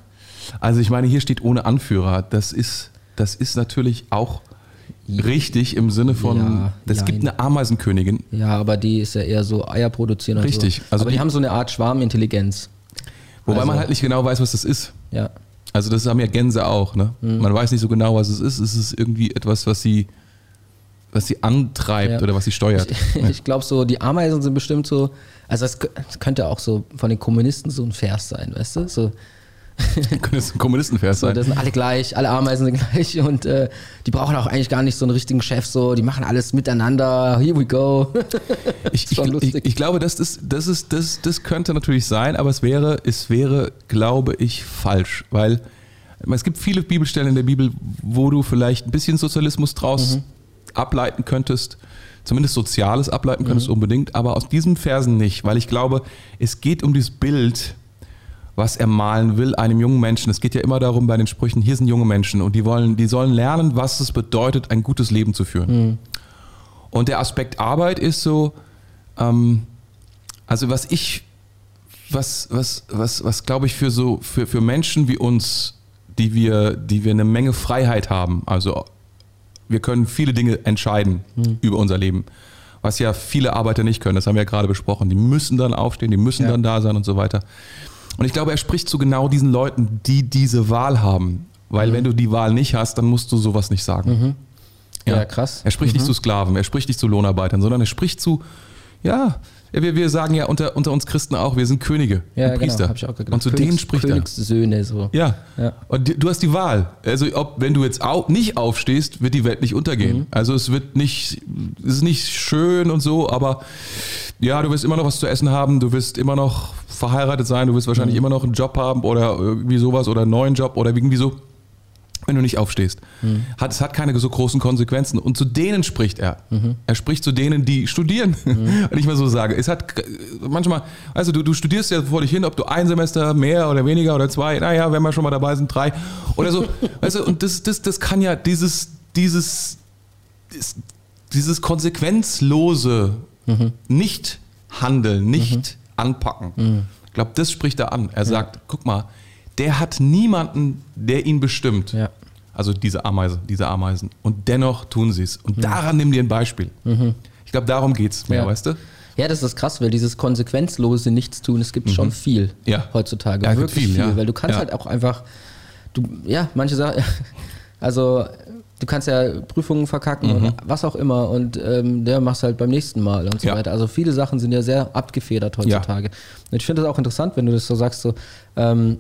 Speaker 2: Also, ich meine, hier steht ohne Anführer. Das ist, das ist natürlich auch richtig im Sinne von,
Speaker 1: Ja,
Speaker 2: es gibt eine Ameisenkönigin.
Speaker 1: Ja, aber die ist ja eher so Eier produzieren
Speaker 2: Richtig.
Speaker 1: so.
Speaker 2: Also
Speaker 1: aber die,
Speaker 2: die-
Speaker 1: haben so eine Art Schwarmintelligenz.
Speaker 2: Wobei
Speaker 1: Also-
Speaker 2: man halt nicht genau weiß, was das ist.
Speaker 1: Ja.
Speaker 2: Also, das haben ja Gänse auch. Ne?
Speaker 1: Mhm.
Speaker 2: Man weiß nicht so genau, was es ist. Es ist irgendwie etwas, was sie, was sie antreibt
Speaker 1: Ja.
Speaker 2: oder was sie steuert.
Speaker 1: Ich, ich glaube so, die Ameisen sind bestimmt so, also es es könnte auch so von den Kommunisten so ein Vers sein, weißt du? So,
Speaker 2: Könnte es ein Kommunistenvers
Speaker 1: so
Speaker 2: sein.
Speaker 1: das sind alle gleich, alle Ameisen sind gleich und äh, die brauchen auch eigentlich gar nicht so einen richtigen Chef, so, die machen alles miteinander, here we go.
Speaker 2: Ich, ich, ich, ich glaube, das, ist, das, ist, das, das könnte natürlich sein, aber es wäre, es wäre, glaube ich, falsch, weil es gibt viele Bibelstellen in der Bibel, wo du vielleicht ein bisschen Sozialismus draus
Speaker 1: Mhm.
Speaker 2: Ableiten könntest, zumindest Soziales ableiten
Speaker 1: Mhm.
Speaker 2: könntest unbedingt, aber aus diesen Versen nicht, weil ich glaube, es geht um dieses Bild, was er malen will, einem jungen Menschen. Es geht ja immer darum bei den Sprüchen, hier sind junge Menschen und die wollen, die sollen lernen, was es bedeutet, ein gutes Leben zu führen. Und der Aspekt Arbeit ist so, ähm, also was ich, was, was, was, was glaube ich für so, für, für Menschen wie uns, die wir, die wir eine Menge Freiheit haben. Also wir können viele Dinge entscheiden
Speaker 1: Hm.
Speaker 2: über unser Leben, was ja viele Arbeiter nicht können. Das haben wir ja gerade besprochen. Die müssen dann aufstehen, die müssen
Speaker 1: Ja.
Speaker 2: dann da sein und so weiter. Und ich glaube, er spricht zu genau diesen Leuten, die diese Wahl haben. Weil wenn du die Wahl nicht hast, dann musst du sowas nicht sagen.
Speaker 1: Ja, krass.
Speaker 2: Er spricht nicht zu Sklaven, er spricht nicht zu Lohnarbeitern, sondern er spricht zu, ja, wir, wir sagen ja unter, unter uns Christen auch, wir sind Könige
Speaker 1: Ja,
Speaker 2: und Priester.
Speaker 1: genau, auch gedacht.
Speaker 2: und zu
Speaker 1: Königs-
Speaker 2: denen spricht er.
Speaker 1: Königssöhne so.
Speaker 2: Ja.
Speaker 1: Ja.
Speaker 2: Und du hast die Wahl. Also ob, wenn du jetzt au nicht aufstehst, wird die Welt nicht untergehen.
Speaker 1: Mhm.
Speaker 2: Also es wird nicht, es ist nicht schön und so, aber ja, du wirst immer noch was zu essen haben, du wirst immer noch verheiratet sein, du wirst wahrscheinlich
Speaker 1: Mhm.
Speaker 2: immer noch einen Job haben oder irgendwie sowas oder einen neuen Job oder irgendwie so. Wenn du nicht aufstehst.
Speaker 1: Mhm.
Speaker 2: Hat, es hat keine so großen Konsequenzen. Und zu denen spricht er.
Speaker 1: Mhm.
Speaker 2: Er spricht zu denen, die studieren. Wenn ich mal so sage. Es hat manchmal, also du, du studierst ja vor dich hin, ob du ein Semester mehr oder weniger oder zwei, naja, wenn wir schon mal dabei sind, drei oder so. weißt du, und das, das, das kann ja dieses, dieses, dieses, konsequenzlose nicht handeln, nicht anpacken. Ich glaube, das spricht er an. Er sagt, guck mal, der hat niemanden, der ihn bestimmt.
Speaker 1: Ja.
Speaker 2: Also diese Ameise, diese Ameisen. Und dennoch tun sie es. Und daran nimm dir ein Beispiel. Ich glaube, darum geht es mehr,
Speaker 1: Ja.
Speaker 2: weißt du?
Speaker 1: Ja, das ist krass, weil dieses konsequenzlose Nichtstun, es gibt schon viel
Speaker 2: Mhm. Ja.
Speaker 1: heutzutage.
Speaker 2: Ja,
Speaker 1: wirklich
Speaker 2: viel,
Speaker 1: viel,
Speaker 2: ja.
Speaker 1: weil du kannst
Speaker 2: Ja.
Speaker 1: halt auch einfach, du, ja, manche Sachen, also du kannst ja Prüfungen verkacken und was auch immer und ähm, der machst halt beim nächsten Mal und so
Speaker 2: Mhm. Ja.
Speaker 1: weiter. Also viele Sachen sind ja sehr abgefedert heutzutage. Und ich finde das auch interessant, wenn du das so sagst, so, ähm,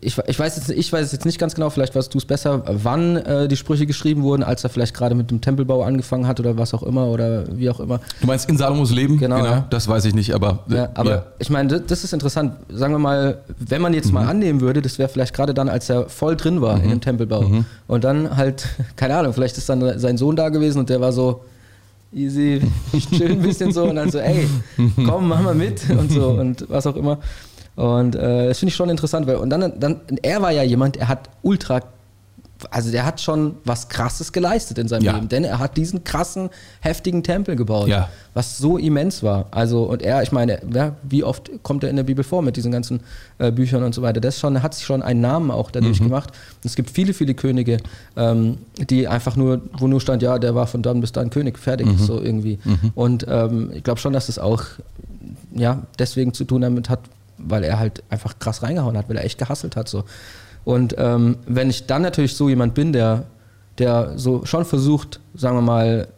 Speaker 1: ich, ich, weiß jetzt, ich weiß jetzt nicht ganz genau, vielleicht weißt du es besser, wann äh, die Sprüche geschrieben wurden, als er vielleicht gerade mit dem Tempelbau angefangen hat oder was auch immer oder wie auch immer.
Speaker 2: Du meinst in Salomos Leben?
Speaker 1: Genau, ja.
Speaker 2: Das weiß ich nicht, aber. äh,
Speaker 1: Ja, aber
Speaker 2: ja.
Speaker 1: ich meine, das, das ist interessant. Sagen wir mal, wenn man jetzt mal annehmen würde, das wäre vielleicht gerade dann, als er voll drin war in dem Tempelbau. Und dann halt, keine Ahnung, vielleicht ist dann sein Sohn da gewesen und der war so easy, chill ein bisschen so und dann so, ey, komm, mach mal mit und so und was auch immer. Und äh, das finde ich schon interessant, weil und dann, dann, er war ja jemand, er hat ultra also der hat schon was Krasses geleistet in seinem
Speaker 2: Ja.
Speaker 1: Leben, denn er hat diesen krassen, heftigen Tempel gebaut,
Speaker 2: Ja.
Speaker 1: was so immens war. Also und er, ich meine, ja, wie oft kommt er in der Bibel vor mit diesen ganzen äh, Büchern und so weiter? Das schon, hat sich schon einen Namen auch dadurch gemacht. Und es gibt viele, viele Könige, ähm, die einfach nur, wo nur stand, ja, der war von dann bis dann König, fertig, so irgendwie. Und ähm, ich glaube schon, dass es auch ja deswegen zu tun damit hat, weil er halt einfach krass reingehauen hat, weil er echt gehasselt hat so. Und ähm, wenn ich dann natürlich so jemand bin, der, der so schon versucht, sagen wir mal,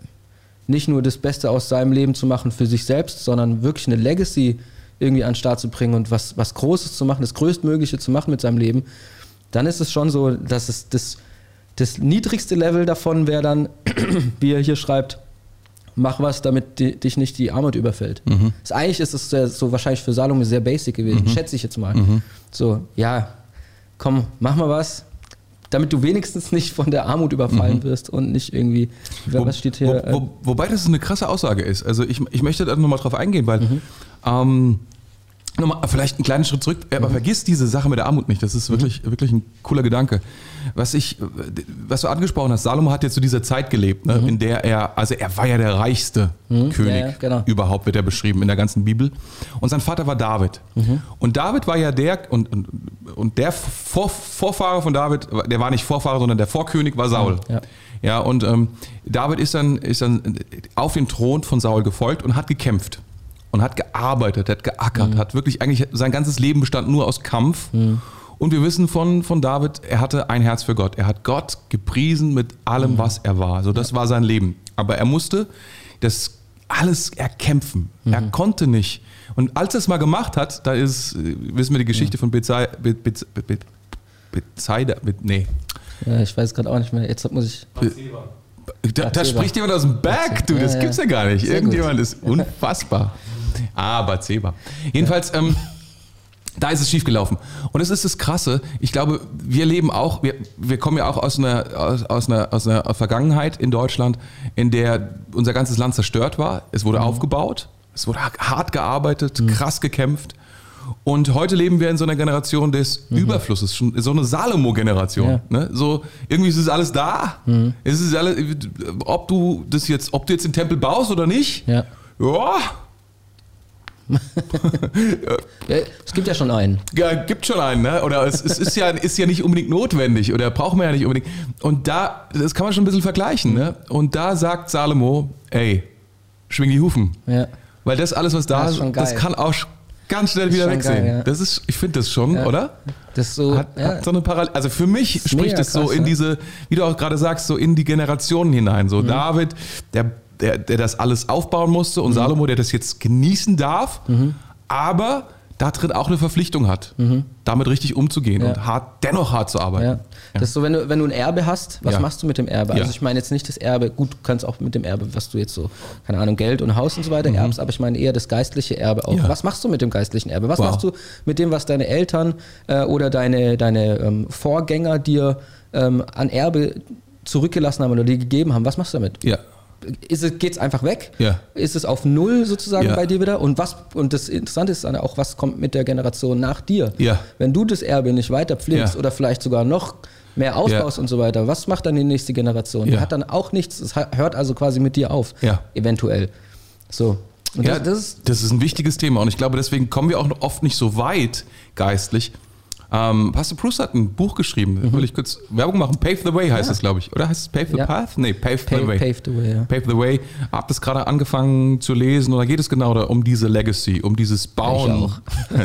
Speaker 1: nicht nur das Beste aus seinem Leben zu machen für sich selbst, sondern wirklich eine Legacy irgendwie an den Start zu bringen und was, was Großes zu machen, das Größtmögliche zu machen mit seinem Leben, dann ist es schon so, dass es das, das niedrigste Level davon wäre dann, wie er hier schreibt, mach was, damit di dich nicht die Armut überfällt. Das, eigentlich ist es so wahrscheinlich für Salome sehr basic gewesen, schätze ich jetzt mal. So, ja, komm, mach mal was, damit du wenigstens nicht von der Armut überfallen wirst und nicht irgendwie,
Speaker 2: Wo-
Speaker 1: was steht hier?
Speaker 2: Wo, wo, wobei das eine krasse Aussage ist. Also ich, ich möchte da nochmal drauf eingehen, weil ähm, nochmal, vielleicht einen kleinen Schritt zurück, aber vergiss diese Sache mit der Armut nicht. Das ist wirklich, wirklich ein cooler Gedanke. Was ich, was du angesprochen hast, Salomo hat ja zu dieser Zeit gelebt, ne, in der er, also er war ja der reichste König
Speaker 1: Ja, ja, genau.
Speaker 2: überhaupt, wird er beschrieben in der ganzen Bibel. Und sein Vater war David. Und David war ja der, und, und, und der Vor, Vorfahre von David, der war nicht Vorfahre, sondern der Vorkönig war Saul.
Speaker 1: Ja.
Speaker 2: Ja, und ähm, David ist dann, ist dann auf den Thron von Saul gefolgt und hat gekämpft. Und hat gearbeitet, hat geackert, hat wirklich eigentlich sein ganzes Leben bestand nur aus Kampf. Und wir wissen von, von David, er hatte ein Herz für Gott. Er hat Gott gepriesen mit allem, was er war. So, das war sein Leben. Aber er musste das alles erkämpfen. Er konnte nicht. Und als er es mal gemacht hat, da ist, äh, wissen wir die Geschichte von Bezai, Be, Be, Be, Be, Bezeida, Be, nee,
Speaker 1: ja, ich weiß gerade auch nicht mehr. Jetzt muss ich.
Speaker 2: da, da spricht jemand aus dem Berg, du, das
Speaker 1: Ja,
Speaker 2: gibt's ja
Speaker 1: ja.
Speaker 2: gar nicht. Irgendjemand ist unfassbar. Ah, Bathseba. Jedenfalls, ähm, da ist es schief gelaufen. Und das ist das Krasse. Ich glaube, wir leben auch, wir, wir kommen ja auch aus einer, aus, aus, einer, aus einer Vergangenheit in Deutschland, in der unser ganzes Land zerstört war. Es wurde aufgebaut, es wurde hart gearbeitet, krass gekämpft. Und heute leben wir in so einer Generation des Überflusses, schon so eine Salomo-Generation.
Speaker 1: Ja.
Speaker 2: Ne? So, irgendwie ist es alles da. Es ist alles, ob du das jetzt, ob du jetzt den Tempel baust oder nicht,
Speaker 1: ja,
Speaker 2: ja,
Speaker 1: es gibt ja schon einen.
Speaker 2: Ja, gibt schon einen, ne? Oder es, es, ist, ja, ist ja nicht unbedingt notwendig oder braucht man ja nicht unbedingt. Und da, das kann man schon ein bisschen vergleichen, ne? Und da sagt Salomo, ey, schwing die Hufen.
Speaker 1: Ja.
Speaker 2: Weil das alles, was da
Speaker 1: Das
Speaker 2: ist,
Speaker 1: ist
Speaker 2: das kann auch ganz schnell wieder wegsehen.
Speaker 1: geil, ja.
Speaker 2: Das ist, ich finde das schon,
Speaker 1: Ja.
Speaker 2: oder?
Speaker 1: Das so,
Speaker 2: Hat,
Speaker 1: ja,
Speaker 2: hat so eine Parallel. Also für mich
Speaker 1: ist
Speaker 2: spricht es so
Speaker 1: krass,
Speaker 2: in
Speaker 1: ja.
Speaker 2: diese, wie du auch gerade sagst, so in die Generationen hinein.
Speaker 1: Mhm.
Speaker 2: So David, der, der, der das alles aufbauen musste
Speaker 1: Mhm.
Speaker 2: und Salomo, der das jetzt genießen darf, aber da drin auch eine Verpflichtung hat, damit richtig umzugehen
Speaker 1: Mhm. Ja.
Speaker 2: und hart, dennoch hart zu arbeiten.
Speaker 1: Ja. Das ist so, wenn du, wenn du ein Erbe hast, was
Speaker 2: Ja.
Speaker 1: machst du mit dem Erbe? Also ich meine jetzt nicht das Erbe, gut, du kannst auch mit dem Erbe, was du jetzt so, keine Ahnung, Geld und Haus und so weiter erbst, aber ich meine eher das geistliche Erbe auch.
Speaker 2: Mhm.
Speaker 1: Was machst du mit dem geistlichen Erbe? Was
Speaker 2: Wow.
Speaker 1: machst du mit dem, was deine Eltern äh, oder deine, deine ähm, Vorgänger dir ähm, an Erbe zurückgelassen haben oder dir gegeben haben? Was machst du damit?
Speaker 2: Ja.
Speaker 1: Ist es, geht's einfach weg?
Speaker 2: Ja.
Speaker 1: Ist es auf Null sozusagen
Speaker 2: Ja.
Speaker 1: bei dir wieder? Und was, und das Interessante ist dann auch, was kommt mit der Generation nach dir?
Speaker 2: Ja.
Speaker 1: Wenn du das Erbe nicht weiter pflegst oder vielleicht sogar noch mehr ausbaust und so weiter, was macht dann die nächste Generation? Die hat dann auch nichts, es hört also quasi mit dir auf. Eventuell. So. Und
Speaker 2: Ja,
Speaker 1: das, das ist,
Speaker 2: das ist ein wichtiges Thema und ich glaube, deswegen kommen wir auch oft nicht so weit geistlich. Ähm, Pastor Bruce hat ein Buch geschrieben, will ich kurz Werbung machen. Pave the Way heißt
Speaker 1: Mhm. Ja.
Speaker 2: es, glaube ich. Oder heißt es Pave the
Speaker 1: Ja.
Speaker 2: Path? Nee, Pave the
Speaker 1: paved,
Speaker 2: Way.
Speaker 1: paved the way, ja.
Speaker 2: Pave the Way. Hab das gerade angefangen zu lesen und da geht es genau da um diese Legacy, um dieses Bauen.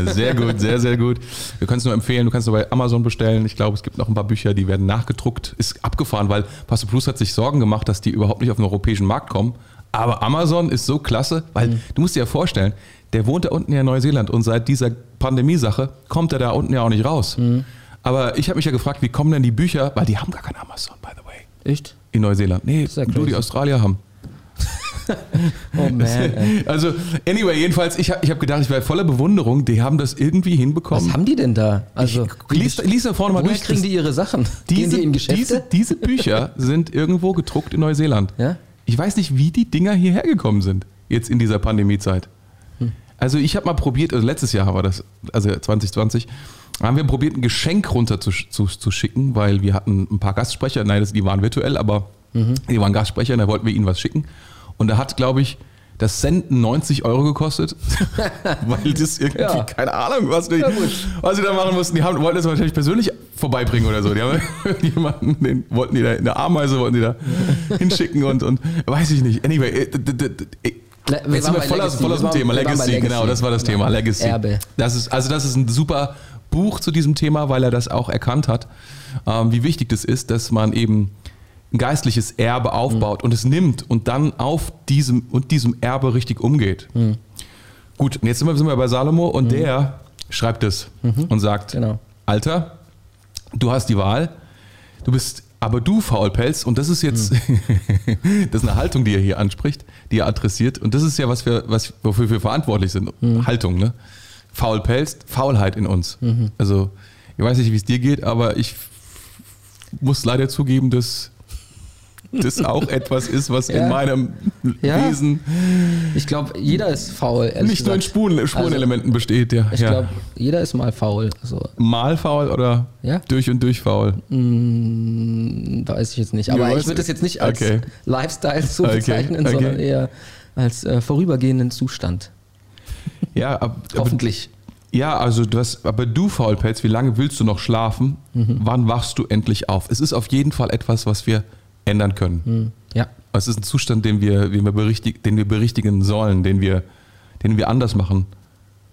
Speaker 1: Ich
Speaker 2: Sehr gut, sehr, sehr gut. Wir können es nur empfehlen. Du kannst es bei Amazon bestellen. Ich glaube, es gibt noch ein paar Bücher, die werden nachgedruckt. Ist abgefahren, weil Pastor Bruce hat sich Sorgen gemacht, dass die überhaupt nicht auf den europäischen Markt kommen. Aber Amazon ist so klasse, weil
Speaker 1: Mhm.
Speaker 2: du musst dir ja vorstellen, der wohnt da unten ja in Neuseeland und seit dieser Pandemie-Sache kommt er da unten ja auch nicht raus.
Speaker 1: Mhm.
Speaker 2: Aber ich habe mich ja gefragt, wie kommen denn die Bücher, weil die haben gar kein Amazon, by the way.
Speaker 1: Echt?
Speaker 2: In Neuseeland. Nee,
Speaker 1: ja
Speaker 2: nur die. Australier haben.
Speaker 1: Oh man.
Speaker 2: Also, anyway, jedenfalls, ich habe ich hab gedacht, ich war voller Bewunderung, die haben das irgendwie hinbekommen.
Speaker 1: Was haben die denn da? Also,
Speaker 2: ich, lies, lies da vorne mal durch.
Speaker 1: kriegen die ihre Sachen? Gehen
Speaker 2: diese,
Speaker 1: die in Geschäfte?
Speaker 2: diese, diese Bücher sind irgendwo gedruckt in Neuseeland.
Speaker 1: Ja?
Speaker 2: Ich weiß nicht, wie die Dinger hierher gekommen sind, jetzt in dieser Pandemiezeit. Also ich habe mal probiert, also letztes Jahr war das, also 2020, haben wir probiert, ein Geschenk runter zu, zu, zu schicken, weil wir hatten ein paar Gastsprecher, nein, das, die waren virtuell, aber
Speaker 1: Mhm.
Speaker 2: die waren Gastsprecher, und da wollten wir ihnen was schicken. Und da hat, glaube ich, das Senden 90 Euro gekostet, weil das irgendwie,
Speaker 1: Ja.
Speaker 2: keine Ahnung, was, die,
Speaker 1: Ja, gut.
Speaker 2: was sie da machen mussten. Die haben, wollten das wahrscheinlich persönlich vorbeibringen oder so. Die haben jemanden, den wollten die da, eine Ameise wollten die da hinschicken und, und weiß ich nicht. Anyway, äh,
Speaker 1: Le- wir
Speaker 2: Jetzt sind wir voll aus, voll aus dem Thema. Legacy,
Speaker 1: Legacy.
Speaker 2: genau, das war das Thema. Legacy.
Speaker 1: Erbe.
Speaker 2: Das ist, also das ist ein super Buch zu diesem Thema, weil er das auch erkannt hat, ähm, wie wichtig das ist, dass man eben ein geistliches Erbe aufbaut und es nimmt und dann auf diesem und diesem Erbe richtig umgeht. Gut, und jetzt sind wir, sind wir bei Salomo und der schreibt es und sagt,
Speaker 1: Genau.
Speaker 2: Alter, du hast die Wahl, du bist, aber du Faulpelz, und das ist jetzt, das ist eine Haltung, die er hier anspricht, die er adressiert, und das ist ja, was wir, was, wofür wir verantwortlich sind, Haltung, ne? Faulpelz, Faulheit in uns. Also, ich weiß nicht, wie es dir geht, aber ich muss leider zugeben, dass das auch etwas ist, was in
Speaker 1: Ja.
Speaker 2: meinem
Speaker 1: Ja.
Speaker 2: Wesen
Speaker 1: Ich glaube, jeder ist faul.
Speaker 2: nicht nur in. Spuren, Spurenelementen besteht. Ja.
Speaker 1: Ich
Speaker 2: ja.
Speaker 1: glaube, jeder ist mal faul. Also,
Speaker 2: Mal faul oder durch und durch faul?
Speaker 1: mh, weiß ich jetzt nicht. Aber ich würde das jetzt nicht als
Speaker 2: Okay.
Speaker 1: Lifestyle so
Speaker 2: Okay,
Speaker 1: bezeichnen,
Speaker 2: okay.
Speaker 1: sondern eher als äh, vorübergehenden Zustand.
Speaker 2: Ja, ab,
Speaker 1: Hoffentlich.
Speaker 2: ja, also du hast, aber du Faulpelz, wie lange willst du noch schlafen?
Speaker 1: Mhm.
Speaker 2: Wann wachst du endlich auf? Es ist auf jeden Fall etwas, was wir ändern können.
Speaker 1: Hm, Ja.
Speaker 2: Es ist ein Zustand, den wir, den wir, berichtig, den wir berichtigen sollen, den wir, den wir anders machen.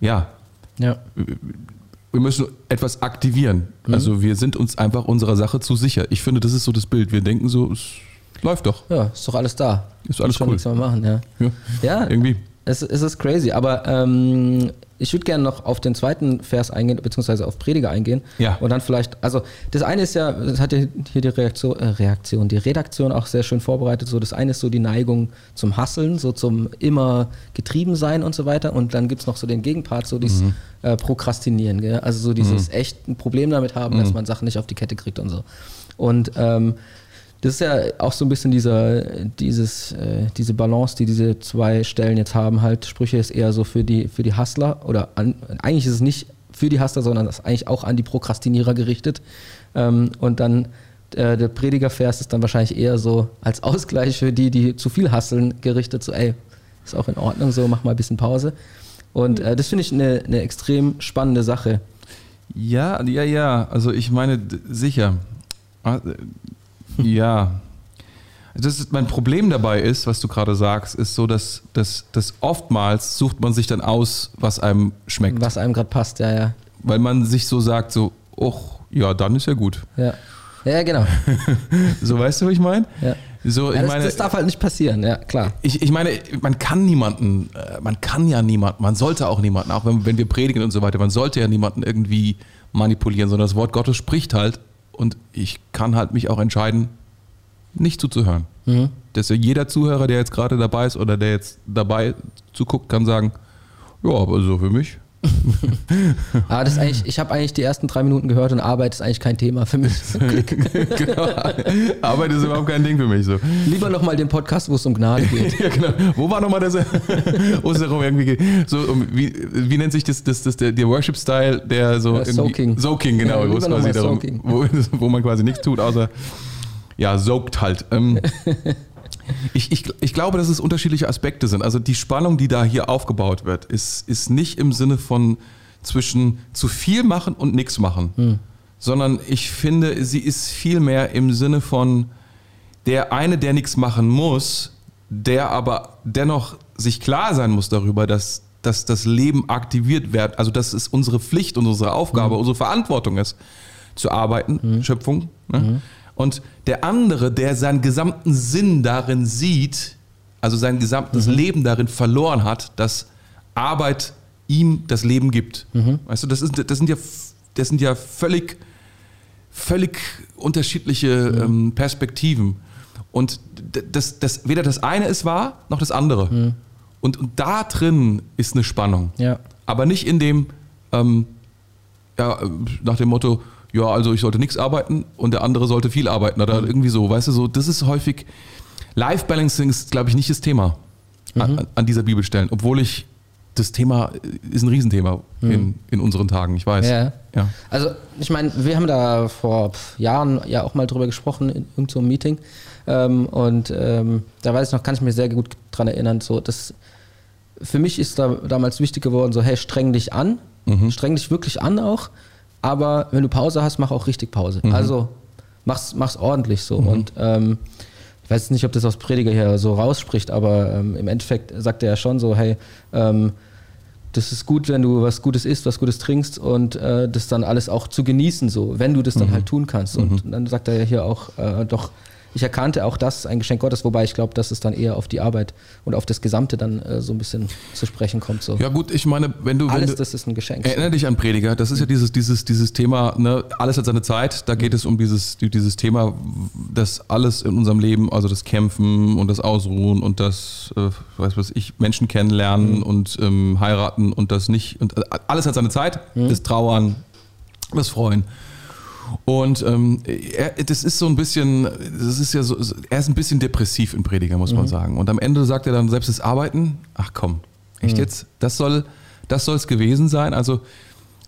Speaker 2: Ja,
Speaker 1: Ja.
Speaker 2: wir müssen etwas aktivieren.
Speaker 1: Mhm.
Speaker 2: Also wir sind uns einfach unserer Sache zu sicher. Ich finde, das ist so das Bild. Wir denken so, es läuft doch.
Speaker 1: Ja, ist doch alles da.
Speaker 2: Ist alles
Speaker 1: Schon
Speaker 2: cool.
Speaker 1: nichts mehr machen, ja.
Speaker 2: Ja,
Speaker 1: Ja,
Speaker 2: irgendwie.
Speaker 1: es, es ist crazy. Aber ähm, ich würde gerne noch auf den zweiten Vers eingehen, beziehungsweise auf Prediger eingehen.
Speaker 2: Ja.
Speaker 1: Und dann vielleicht, also das eine ist ja, das hat ja hier die Reaktion, äh, Reaktion, die Redaktion auch sehr schön vorbereitet. So, das eine ist so die Neigung zum Hasseln, so zum immer getrieben sein und so weiter. Und dann gibt es noch so den Gegenpart, so dieses
Speaker 2: Mhm.
Speaker 1: äh, Prokrastinieren. Gell? Also so dieses echt ein Problem damit haben,
Speaker 2: Mhm.
Speaker 1: dass man Sachen nicht auf die Kette kriegt und so. Und ähm, das ist ja auch so ein bisschen dieser, dieses, äh, diese Balance, die diese zwei Stellen jetzt haben. Halt, Sprüche ist eher so für die, für die Hustler oder an, eigentlich ist es nicht für die Hustler, sondern das ist eigentlich auch an die Prokrastinierer gerichtet. Ähm, und dann äh, der Predigervers ist dann wahrscheinlich eher so als Ausgleich für die, die zu viel hasseln, gerichtet. So, ey, ist auch in Ordnung, so mach mal ein bisschen Pause. Und äh, das finde ich eine, eine extrem spannende Sache.
Speaker 2: Ja, ja, ja. Also ich meine, sicher. Ja. Das ist, mein Problem dabei ist, was du gerade sagst, ist so, dass, dass, dass oftmals sucht man sich dann aus, was einem schmeckt.
Speaker 1: Was einem gerade passt, ja, ja.
Speaker 2: Weil man sich so sagt, so, och, ja, dann ist ja gut.
Speaker 1: Ja, ja genau.
Speaker 2: So, weißt du, was ich meine?
Speaker 1: Ja.
Speaker 2: So,
Speaker 1: Ja,
Speaker 2: ich
Speaker 1: das,
Speaker 2: meine,
Speaker 1: das darf halt nicht passieren, ja, klar.
Speaker 2: ich, ich meine, man kann niemanden, äh, man kann ja niemanden, man sollte auch niemanden, auch wenn, wenn wir predigen und so weiter, man sollte ja niemanden irgendwie manipulieren, sondern das Wort Gottes spricht halt und ich kann halt mich auch entscheiden, nicht zuzuhören.
Speaker 1: Mhm.
Speaker 2: Dass ja jeder Zuhörer, der jetzt gerade dabei ist oder der jetzt dabei zuguckt, kann sagen, ja, aber so für mich.
Speaker 1: Aber das ist eigentlich, ich habe eigentlich die ersten drei Minuten gehört und Arbeit ist eigentlich kein Thema für mich.
Speaker 2: genau. Arbeit ist überhaupt kein Ding für mich so.
Speaker 1: Lieber nochmal den Podcast, wo es um Gnade geht.
Speaker 2: Ja, genau. Wo war nochmal das? Wo es darum irgendwie geht? So, um, wie, wie nennt sich das, das, das der, der Worship-Style, der so.
Speaker 1: Ja, Soaking.
Speaker 2: Soaking, genau.
Speaker 1: Ja,
Speaker 2: wo, darum, wo, wo man quasi nichts tut, außer. Ja, soakt halt. Ähm, ich, ich, ich glaube, dass es unterschiedliche Aspekte sind. Also die Spannung, die da hier aufgebaut wird, ist, ist nicht im Sinne von zwischen zu viel machen und nichts machen, sondern ich finde, sie ist vielmehr im Sinne von der eine, der nichts machen muss, der aber dennoch sich klar sein muss darüber, dass, dass das Leben aktiviert wird, also dass es unsere Pflicht und unsere Aufgabe, unsere Verantwortung ist, zu arbeiten, Schöpfung. Ne? Und der andere, der seinen gesamten Sinn darin sieht, also sein gesamtes Leben darin verloren hat, dass Arbeit ihm das Leben gibt. Weißt du, das, ist, das, sind ja, das sind ja völlig, völlig unterschiedliche ähm, Perspektiven. Und das, das, weder das eine ist wahr, noch das andere. Und, und da drin ist eine Spannung.
Speaker 1: Ja.
Speaker 2: Aber nicht in dem, ähm, ja, äh, nach dem Motto, ja, also ich sollte nichts arbeiten und der andere sollte viel arbeiten oder irgendwie so, weißt du, so, das ist häufig, Life Balancing ist, glaube ich, nicht das Thema an, an dieser Bibelstellen, obwohl ich, das Thema ist ein Riesenthema in, in unseren Tagen, ich weiß.
Speaker 1: Ja.
Speaker 2: ja.
Speaker 1: Also, ich meine, wir haben da vor Jahren ja auch mal drüber gesprochen in irgendeinem Meeting. Ähm, und ähm, da weiß ich noch, kann ich mich sehr gut dran erinnern, so, das, für mich ist da damals wichtig geworden, so, hey, streng dich an, streng dich wirklich an auch, aber wenn du Pause hast, mach auch richtig Pause. Also, mach's, mach's ordentlich so. Und ähm, ich weiß nicht, ob das aus Prediger hier so rausspricht, aber ähm, im Endeffekt sagt er ja schon so, hey, ähm, das ist gut, wenn du was Gutes isst, was Gutes trinkst und äh, das dann alles auch zu genießen, so, wenn du das dann halt tun kannst. Und dann sagt er ja hier auch, äh, doch, ich erkannte auch das ein Geschenk Gottes, wobei ich glaube, dass es dann eher auf die Arbeit und auf das Gesamte dann äh, so ein bisschen zu sprechen kommt. So.
Speaker 2: ja gut, ich meine, wenn du... wenn
Speaker 1: Alles,
Speaker 2: du,
Speaker 1: das ist ein Geschenk.
Speaker 2: Erinnere dich an Prediger, das ist ja dieses, dieses, dieses Thema, ne, alles hat seine Zeit, da geht es um dieses, die- dieses Thema, dass alles in unserem Leben, also das Kämpfen und das Ausruhen und das, äh, weiß was ich, Menschen kennenlernen und ähm, heiraten und das nicht, und äh, alles hat seine Zeit, das Trauern, das Freuen. Und ähm, er, das ist so ein bisschen, das ist ja so, er ist ein bisschen depressiv in Prediger, muss man sagen. Und am Ende sagt er dann selbst das Arbeiten, ach komm, echt jetzt? Das soll das soll es gewesen sein. Also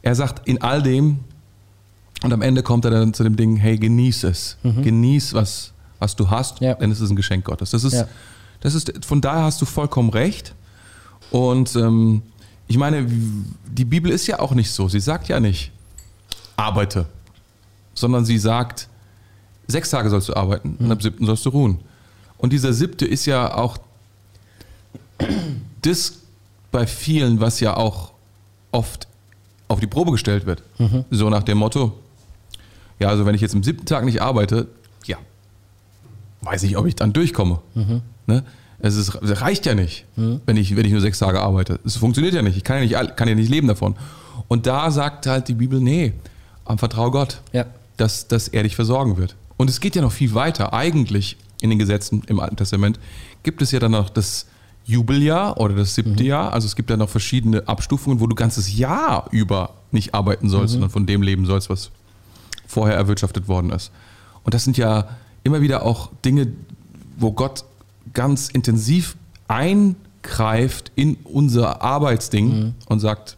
Speaker 2: er sagt in all dem, und am Ende kommt er dann zu dem Ding, hey, genieß es. Genieß, was, was du hast,
Speaker 1: Ja.
Speaker 2: denn es ist ein Geschenk Gottes. Das ist,
Speaker 1: Ja.
Speaker 2: das ist, von daher hast du vollkommen recht. Und ähm, ich meine, die Bibel ist ja auch nicht so. Sie sagt ja nicht, arbeite, sondern sie sagt, sechs Tage sollst du arbeiten und am siebten sollst du ruhen. Und dieser siebte ist ja auch das bei vielen, was ja auch oft auf die Probe gestellt wird. So nach dem Motto, ja, also wenn ich jetzt am siebten Tag nicht arbeite, ja, weiß ich, ob ich dann durchkomme. Ne? Es, ist, es reicht ja nicht, wenn, ich, wenn ich nur sechs Tage arbeite. Es funktioniert ja nicht. Ich kann ja nicht, kann ja nicht leben davon. Und da sagt halt die Bibel, nee, am Vertrau Gott,
Speaker 1: Ja.
Speaker 2: Dass, dass er dich versorgen wird. Und es geht ja noch viel weiter. Eigentlich in den Gesetzen im Alten Testament gibt es ja dann noch das Jubeljahr oder das siebte Jahr. Also es gibt ja noch verschiedene Abstufungen, wo du ganzes Jahr über nicht arbeiten sollst, sondern von dem leben sollst, was vorher erwirtschaftet worden ist. Und das sind ja immer wieder auch Dinge, wo Gott ganz intensiv eingreift in unser Arbeitsding und sagt,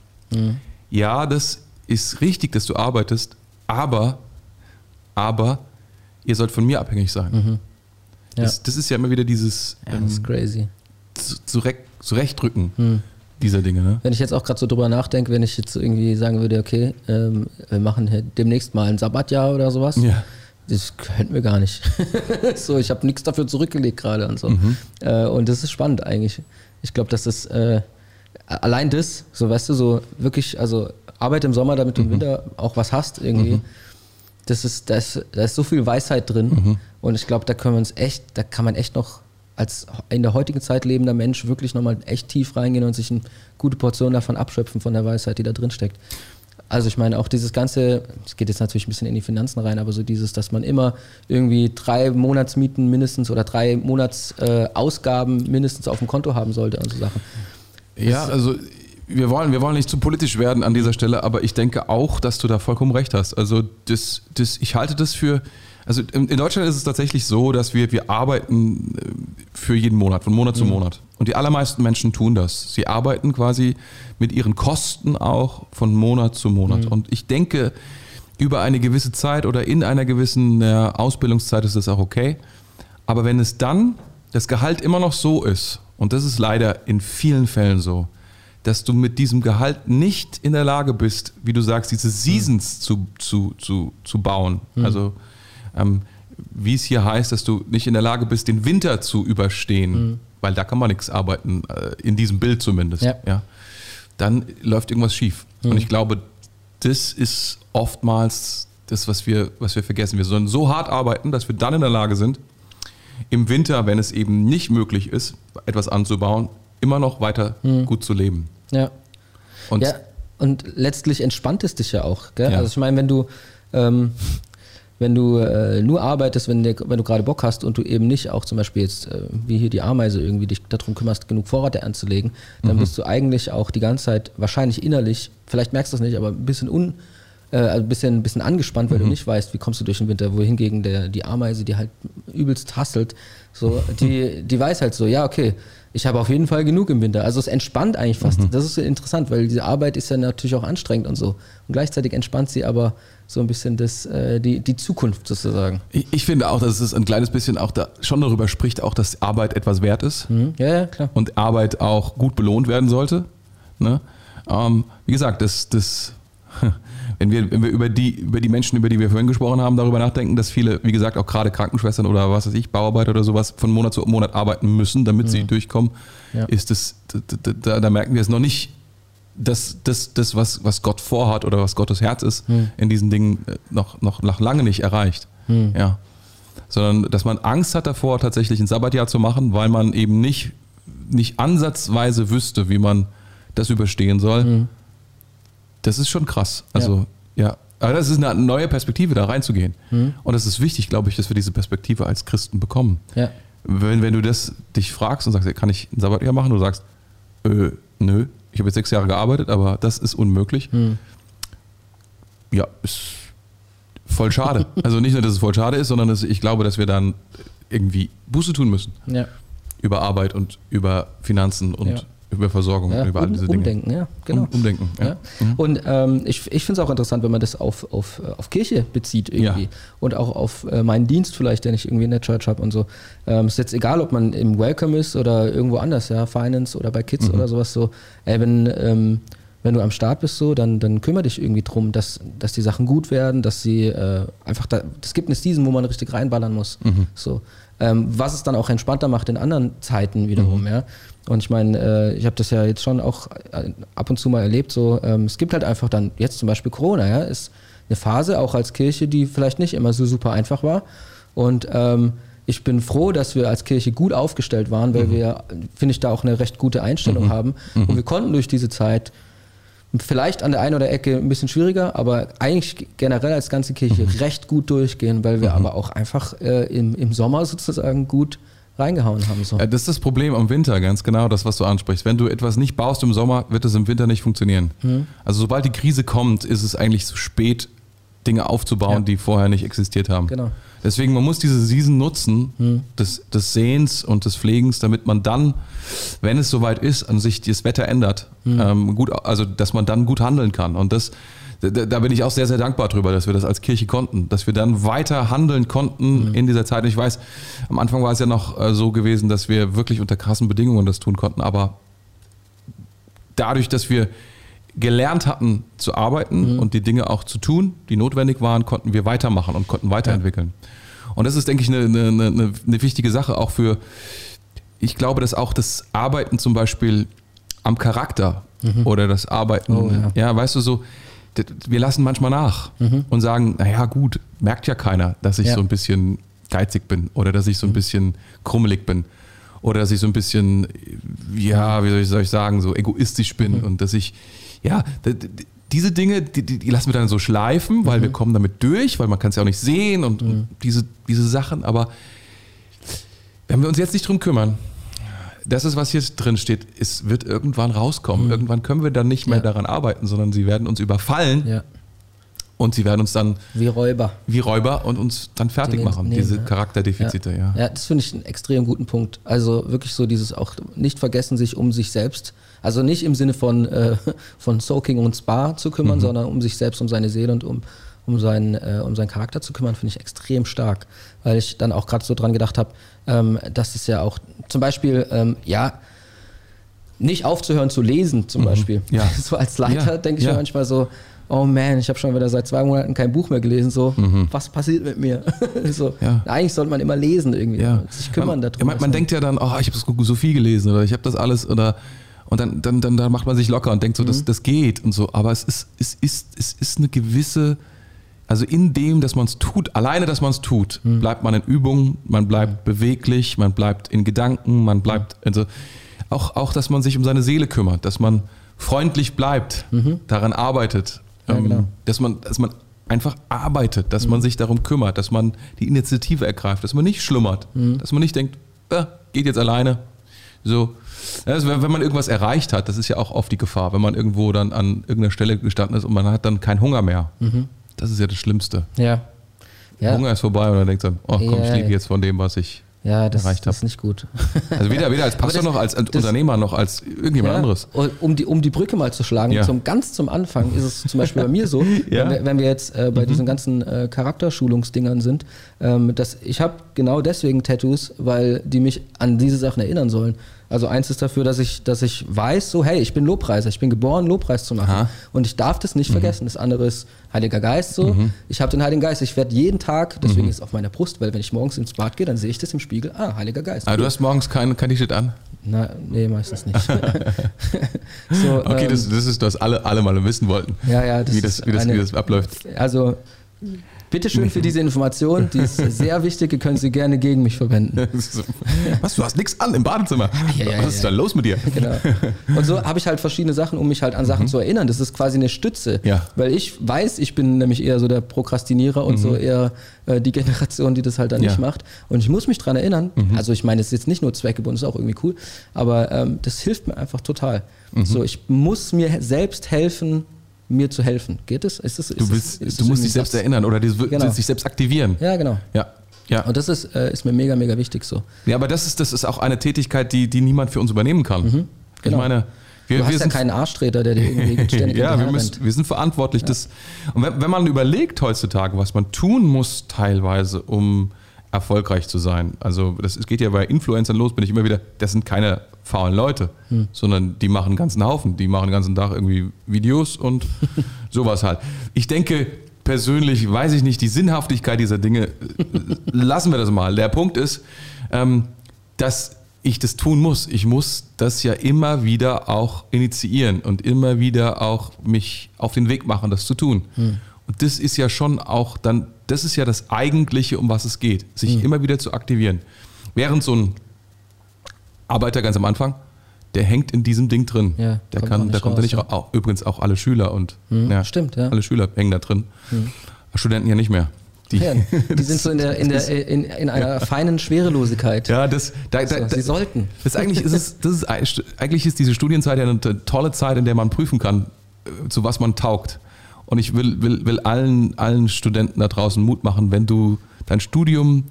Speaker 2: ja, das ist richtig, dass du arbeitest, aber, aber ihr sollt von mir abhängig sein.
Speaker 1: Ja.
Speaker 2: Das, das ist ja immer wieder dieses
Speaker 1: ja, das ist
Speaker 2: ähm,
Speaker 1: crazy.
Speaker 2: zu- zurecht, zurechtrücken. dieser Dinge. Ne?
Speaker 1: Wenn ich jetzt auch gerade so drüber nachdenke, wenn ich jetzt irgendwie sagen würde, okay, ähm, wir machen demnächst mal ein Sabbatjahr oder sowas,
Speaker 2: Ja.
Speaker 1: das könnten wir gar nicht. so, ich habe nichts dafür zurückgelegt gerade und so.
Speaker 2: Mhm.
Speaker 1: Äh, und das ist spannend eigentlich. Ich glaube, dass das äh, allein das, so weißt du, so wirklich, also Arbeit im Sommer, damit du
Speaker 2: Mhm.
Speaker 1: im Winter auch was hast irgendwie. Das ist, da ist, da ist so viel Weisheit drin.
Speaker 2: Mhm.
Speaker 1: Und ich glaube, da können wir uns echt, da kann man echt noch als in der heutigen Zeit lebender Mensch wirklich nochmal echt tief reingehen und sich eine gute Portion davon abschöpfen, von der Weisheit, die da drin steckt. Also ich meine auch dieses ganze, es geht jetzt natürlich ein bisschen in die Finanzen rein, aber so dieses, dass man immer irgendwie drei Monatsmieten mindestens oder drei Monatsausgaben äh, mindestens auf dem Konto haben sollte und so Sachen.
Speaker 2: Ja, also wir wollen, wir wollen nicht zu politisch werden an dieser Stelle, aber ich denke auch, dass du da vollkommen recht hast. Also das, das, ich halte das für, also in Deutschland ist es tatsächlich so, dass wir, wir arbeiten äh, für jeden Monat, von Monat zu Monat. Und die allermeisten Menschen tun das. Sie arbeiten quasi mit ihren Kosten auch von Monat zu Monat. Und ich denke, über eine gewisse Zeit oder in einer gewissen äh, Ausbildungszeit ist das auch okay. Aber wenn es dann das Gehalt immer noch so ist, und das ist leider in vielen Fällen so, dass du mit diesem Gehalt nicht in der Lage bist, wie du sagst, diese Seasons zu, zu, zu, zu bauen. Also ähm, wie es hier heißt, dass du nicht in der Lage bist, den Winter zu überstehen, weil da kann man nichts arbeiten, äh, in diesem Bild zumindest.
Speaker 1: Ja.
Speaker 2: Dann läuft irgendwas schief. Und ich glaube, das ist oftmals das, was wir, was wir vergessen. Wir sollen so hart arbeiten, dass wir dann in der Lage sind, im Winter, wenn es eben nicht möglich ist, etwas anzubauen, immer noch weiter gut zu leben.
Speaker 1: Ja.
Speaker 2: Und
Speaker 1: ja, und letztlich entspannt es dich ja auch. Gell?
Speaker 2: Ja.
Speaker 1: Also ich meine, wenn du, ähm, wenn du äh, nur arbeitest, wenn, der, wenn du gerade Bock hast und du eben nicht auch zum Beispiel jetzt, äh, wie hier die Ameise, irgendwie dich darum kümmerst, genug Vorrat anzulegen, dann
Speaker 2: Mhm.
Speaker 1: bist du eigentlich auch die ganze Zeit wahrscheinlich innerlich, vielleicht merkst du es nicht, aber ein bisschen un, äh, also ein bisschen, ein bisschen angespannt, weil du nicht weißt, wie kommst du durch den Winter, wohingegen der, die Ameise, die halt übelst hasselt, so, die, die weiß halt so, ja, okay, ich habe auf jeden Fall genug im Winter. Also es entspannt eigentlich fast. Das ist interessant, weil diese Arbeit ist ja natürlich auch anstrengend und so. Und gleichzeitig entspannt sie aber so ein bisschen das, äh, die, die Zukunft sozusagen.
Speaker 2: ich, ich finde auch, dass es ein kleines bisschen auch da schon darüber spricht, auch dass Arbeit etwas wert ist
Speaker 1: Mhm. Ja, ja, klar.
Speaker 2: und Arbeit auch gut belohnt werden sollte. Ne? Ähm, wie gesagt, das, das, wenn wir, wenn wir über, die, über die Menschen, über die wir vorhin gesprochen haben, darüber nachdenken, dass viele, wie gesagt, auch gerade Krankenschwestern oder was weiß ich, Bauarbeiter oder sowas von Monat zu Monat arbeiten müssen, damit sie durchkommen,
Speaker 1: Ja.
Speaker 2: ist es, da, da, da merken wir es noch nicht, dass das, das was, was Gott vorhat oder was Gottes Herz ist, in diesen Dingen äh, noch, noch, noch lange nicht erreicht. Ja. Sondern, dass man Angst hat davor, tatsächlich ein Sabbatjahr zu machen, weil man eben nicht, nicht ansatzweise wüsste, wie man das überstehen soll. Das ist schon krass. Also, ja. Aber das ist eine neue Perspektive, da reinzugehen. Und es ist wichtig, glaube ich, dass wir diese Perspektive als Christen bekommen.
Speaker 1: Ja.
Speaker 2: Wenn, wenn du das dich fragst und sagst, kann ich ein Sabbatjahr machen? Du sagst, äh, nö, ich habe jetzt sechs Jahre gearbeitet, aber das ist unmöglich. Ja, ist voll schade. also nicht nur, dass es voll schade ist, sondern dass ich glaube, dass wir dann irgendwie Buße tun müssen
Speaker 1: Ja.
Speaker 2: über Arbeit und über Finanzen und
Speaker 1: Ja.
Speaker 2: Über Versorgung
Speaker 1: Ja,
Speaker 2: über all diese Dinge.
Speaker 1: umdenken, ja, genau.
Speaker 2: Um, umdenken, ja.
Speaker 1: Ja. Und ähm, ich, ich finde es auch interessant, wenn man das auf, auf, äh, auf Kirche bezieht irgendwie.
Speaker 2: Ja.
Speaker 1: Und auch auf äh, meinen Dienst vielleicht, den ich irgendwie in der Church habe und so. Ähm, ist jetzt egal, ob man im Welcome ist oder irgendwo anders, ja, Finance oder bei Kids
Speaker 2: Mhm.
Speaker 1: oder sowas so. Ey, wenn, ähm, wenn du am Start bist so, dann, dann kümmere dich irgendwie drum, dass, dass die Sachen gut werden, dass sie äh, einfach, da, es gibt eine Season, wo man richtig reinballern muss.
Speaker 2: Mhm.
Speaker 1: So. Ähm, was es dann auch entspannter macht in anderen Zeiten wiederum,
Speaker 2: Mhm.
Speaker 1: ja. Und ich meine, äh, ich habe das ja jetzt schon auch äh, ab und zu mal erlebt, so, ähm, es gibt halt einfach dann, jetzt zum Beispiel Corona, ja, ist eine Phase, auch als Kirche, die vielleicht nicht immer so super einfach war. Und ähm, ich bin froh, dass wir als Kirche gut aufgestellt waren, weil wir, finde ich, da auch eine recht gute Einstellung haben. Und wir konnten durch diese Zeit vielleicht an der einen oder Ecke ein bisschen schwieriger, aber eigentlich generell als ganze Kirche recht gut durchgehen, weil wir aber auch einfach äh, im, im Sommer sozusagen gut reingehauen haben. So.
Speaker 2: Ja, das ist das Problem am Winter, ganz genau, das, was du ansprichst. Wenn du etwas nicht baust im Sommer, wird es im Winter nicht funktionieren.
Speaker 1: Mhm.
Speaker 2: Also sobald die Krise kommt, ist es eigentlich zu spät, Dinge aufzubauen,
Speaker 1: Ja.
Speaker 2: die vorher nicht existiert haben.
Speaker 1: Genau.
Speaker 2: Deswegen, man muss diese Season nutzen, des, des Sehens und des Pflegens, damit man dann, wenn es soweit ist, an sich das Wetter ändert, ähm, gut, also dass man dann gut handeln kann. Und das, da, da bin ich auch sehr, sehr dankbar drüber, dass wir das als Kirche konnten, dass wir dann weiter handeln konnten in dieser Zeit. Und ich weiß, am Anfang war es ja noch äh, so gewesen, dass wir wirklich unter krassen Bedingungen das tun konnten, aber dadurch, dass wir gelernt hatten zu arbeiten
Speaker 1: Mhm.
Speaker 2: und die Dinge auch zu tun, die notwendig waren, konnten wir weitermachen und konnten weiterentwickeln. Und das ist, denke ich, eine, eine, eine, eine wichtige Sache auch für, ich glaube, dass auch das Arbeiten zum Beispiel am Charakter oder das Arbeiten,
Speaker 1: Mhm. Oh, ja.
Speaker 2: ja. weißt du, so, wir lassen manchmal nach und sagen, naja, gut, merkt ja keiner, dass ich
Speaker 1: Mhm. Ja. Mhm.
Speaker 2: so ein bisschen geizig bin oder dass ich so ein bisschen krummelig bin oder dass ich so ein bisschen, ja, wie soll ich, soll ich sagen, so egoistisch bin
Speaker 1: Mhm.
Speaker 2: und dass ich, ja, diese Dinge, die, die, lassen wir dann so schleifen, weil
Speaker 1: Mhm.
Speaker 2: wir kommen damit durch, weil man kann es ja auch nicht sehen und, und diese, diese Sachen, aber wenn wir uns jetzt nicht drum kümmern, das ist, was hier drin steht, es wird irgendwann rauskommen. Irgendwann können wir dann nicht mehr
Speaker 1: Mhm. Ja.
Speaker 2: daran arbeiten, sondern sie werden uns überfallen
Speaker 1: Ja.
Speaker 2: und sie werden uns dann
Speaker 1: Wie Räuber.
Speaker 2: wie Räuber und uns dann fertig
Speaker 1: Den
Speaker 2: machen,
Speaker 1: nehmen,
Speaker 2: diese
Speaker 1: ja.
Speaker 2: Charakterdefizite, ja.
Speaker 1: Ja, das finde ich einen extrem guten Punkt. Also wirklich so dieses auch nicht vergessen, sich um sich selbst, also nicht im Sinne von, äh, von Soaking und Spa zu kümmern,
Speaker 2: Mhm.
Speaker 1: sondern um sich selbst, um seine Seele und um, um, seinen, äh, um seinen Charakter zu kümmern, finde ich extrem stark. Weil ich dann auch gerade so dran gedacht habe, ähm, dass es ja auch zum Beispiel, ähm, ja, nicht aufzuhören zu lesen, zum Beispiel.
Speaker 2: Mhm. Ja.
Speaker 1: So als Leiter
Speaker 2: Ja,
Speaker 1: denke ich
Speaker 2: ja.
Speaker 1: mir manchmal so, oh man, ich habe schon wieder seit zwei Monaten kein Buch mehr gelesen, so, was passiert mit mir? so,
Speaker 2: Mhm. Ja.
Speaker 1: Eigentlich sollte man immer lesen irgendwie,
Speaker 2: Ja.
Speaker 1: sich kümmern
Speaker 2: man,
Speaker 1: darum.
Speaker 2: Man, man denkt ja dann, oh, ich habe so viel gelesen oder ich habe das alles oder und dann, dann, dann, dann macht man sich locker und denkt so,
Speaker 1: Mhm.
Speaker 2: das, das geht und so. Aber es ist, es ist, es ist eine gewisse, also in dem, dass man es tut, alleine, dass man es tut,
Speaker 1: Mhm.
Speaker 2: bleibt man in Übung, man bleibt beweglich, man bleibt in Gedanken, man bleibt, also auch, auch, dass man sich um seine Seele kümmert, dass man freundlich bleibt, daran arbeitet,
Speaker 1: Mhm. Ja,
Speaker 2: ähm,
Speaker 1: genau.
Speaker 2: dass man, dass man einfach arbeitet, dass man sich darum kümmert, dass man die Initiative ergreift, dass man nicht schlummert, dass man nicht denkt, äh, geht jetzt alleine. So, also wenn, man irgendwas erreicht hat, das ist ja auch oft die Gefahr, wenn man irgendwo dann an irgendeiner Stelle gestanden ist und man hat dann keinen Hunger mehr. Das ist ja das Schlimmste.
Speaker 1: ja. Ja,
Speaker 2: Hunger ist vorbei und dann denkt man, oh komm, ich
Speaker 1: Ja,
Speaker 2: lebe
Speaker 1: ja.
Speaker 2: jetzt von dem, was ich.
Speaker 1: ja das,
Speaker 2: erreicht
Speaker 1: das ist nicht gut.
Speaker 2: Also weder, weder als Pastor
Speaker 1: das-
Speaker 2: noch als, als
Speaker 1: das-
Speaker 2: Unternehmer noch als irgendjemand
Speaker 1: Ja,
Speaker 2: anderes.
Speaker 1: Um die, um die Brücke mal zu schlagen,
Speaker 2: Ja.
Speaker 1: zum, ganz zum Anfang ist es zum Beispiel bei mir so,
Speaker 2: Ja. Mhm.
Speaker 1: wenn, wir, wenn wir jetzt äh, bei diesen ganzen äh, Charakterschulungsdingern sind, ähm, dass ich habe genau deswegen Tattoos, weil die mich an diese Sachen erinnern sollen. Also eins ist dafür, dass ich, dass ich weiß, so hey, ich bin Lobpreiser, ich bin geboren, Lobpreis zu machen.
Speaker 2: Aha. Mhm.
Speaker 1: Und ich darf das nicht vergessen. Das andere ist Heiliger Geist so. Ich habe den Heiligen Geist, ich werde jeden Tag, deswegen
Speaker 2: Mhm.
Speaker 1: ist es auf meiner Brust, weil wenn ich morgens ins Bad gehe, dann sehe ich das im Spiegel, ah, Heiliger Geist.
Speaker 2: Aber
Speaker 1: cool.
Speaker 2: du hast morgens kein, kein T-Shirt an.
Speaker 1: Na, nee, meistens nicht. so,
Speaker 2: Okay,
Speaker 1: ähm,
Speaker 2: das, das ist, was alle, alle mal wissen wollten.
Speaker 1: Ja, ja, das
Speaker 2: wie, das, wie, das,
Speaker 1: eine-
Speaker 2: wie das abläuft.
Speaker 1: Also, bitteschön für diese Information, die ist sehr wichtig, ihr könnt sie gerne gegen mich verwenden.
Speaker 2: Was, du hast nichts an im Badezimmer.
Speaker 1: Ja, ja,
Speaker 2: Was ist
Speaker 1: ja.
Speaker 2: da los mit dir?
Speaker 1: Genau. Und so habe ich halt verschiedene Sachen, um mich halt an Sachen zu erinnern. Das ist quasi eine Stütze.
Speaker 2: Ja.
Speaker 1: Weil ich weiß, ich bin nämlich eher so der Prokrastinierer und so eher äh, die Generation, die das halt dann
Speaker 2: Ja.
Speaker 1: nicht macht. Und ich muss mich dran erinnern. Also ich meine, es ist jetzt nicht nur zweckgebunden, ist auch irgendwie cool, aber ähm, das hilft mir einfach total. So, ich muss mir selbst helfen, mir zu helfen. Geht es? Ist es ist
Speaker 2: Du,
Speaker 1: es-
Speaker 2: willst,
Speaker 1: ist
Speaker 2: du musst dich selbst
Speaker 1: das?
Speaker 2: erinnern oder du willst
Speaker 1: Genau.
Speaker 2: dich selbst aktivieren.
Speaker 1: Ja, genau.
Speaker 2: Ja. Ja.
Speaker 1: Und das ist, äh, ist mir mega, mega wichtig so.
Speaker 2: ja, aber das ist, das ist auch eine Tätigkeit, die, die niemand für uns übernehmen kann. Ich
Speaker 1: genau.
Speaker 2: meine, wir,
Speaker 1: Du hast
Speaker 2: wir
Speaker 1: ja
Speaker 2: sind
Speaker 1: keinen Arschtreter, der dir irgendwie ständig
Speaker 2: ja, wir, müssen, wir sind verantwortlich. Das, und wenn, wenn man überlegt heutzutage, was man tun muss teilweise, um erfolgreich zu sein, also das es geht ja bei Influencern los, bin ich immer wieder, das sind keine faulen Leute,
Speaker 1: Hm.
Speaker 2: sondern die machen einen ganzen Haufen, die machen den ganzen Tag irgendwie Videos und sowas halt. Ich denke, persönlich weiß ich nicht die Sinnhaftigkeit dieser Dinge, äh, lassen wir das mal. Der Punkt ist, ähm, dass ich das tun muss. Ich muss das ja immer wieder auch initiieren und immer wieder auch mich auf den Weg machen, das zu tun. Und das ist ja schon auch dann, das ist ja das Eigentliche, um was es geht, sich immer wieder zu aktivieren. Während so ein Arbeiter ganz am Anfang, der hängt in diesem Ding drin.
Speaker 1: Ja,
Speaker 2: der
Speaker 1: kommt
Speaker 2: kann,
Speaker 1: nicht
Speaker 2: der kommt da
Speaker 1: raus,
Speaker 2: nicht
Speaker 1: ja.
Speaker 2: raus. Auch, übrigens auch alle Schüler und ja,
Speaker 1: stimmt, ja.
Speaker 2: alle Schüler hängen da drin. Studenten ja nicht mehr. Die,
Speaker 1: Ja, die sind so in, der, in, der, in, in einer feinen Schwerelosigkeit.
Speaker 2: ja, das, da,
Speaker 1: So,
Speaker 2: da, da,
Speaker 1: sie sollten.
Speaker 2: Das eigentlich ist es, das ist, eigentlich ist diese Studienzeit ja eine tolle Zeit, in der man prüfen kann, äh, zu was man taugt. Und ich will, will, will allen, allen Studenten da draußen Mut machen, wenn du dein Studium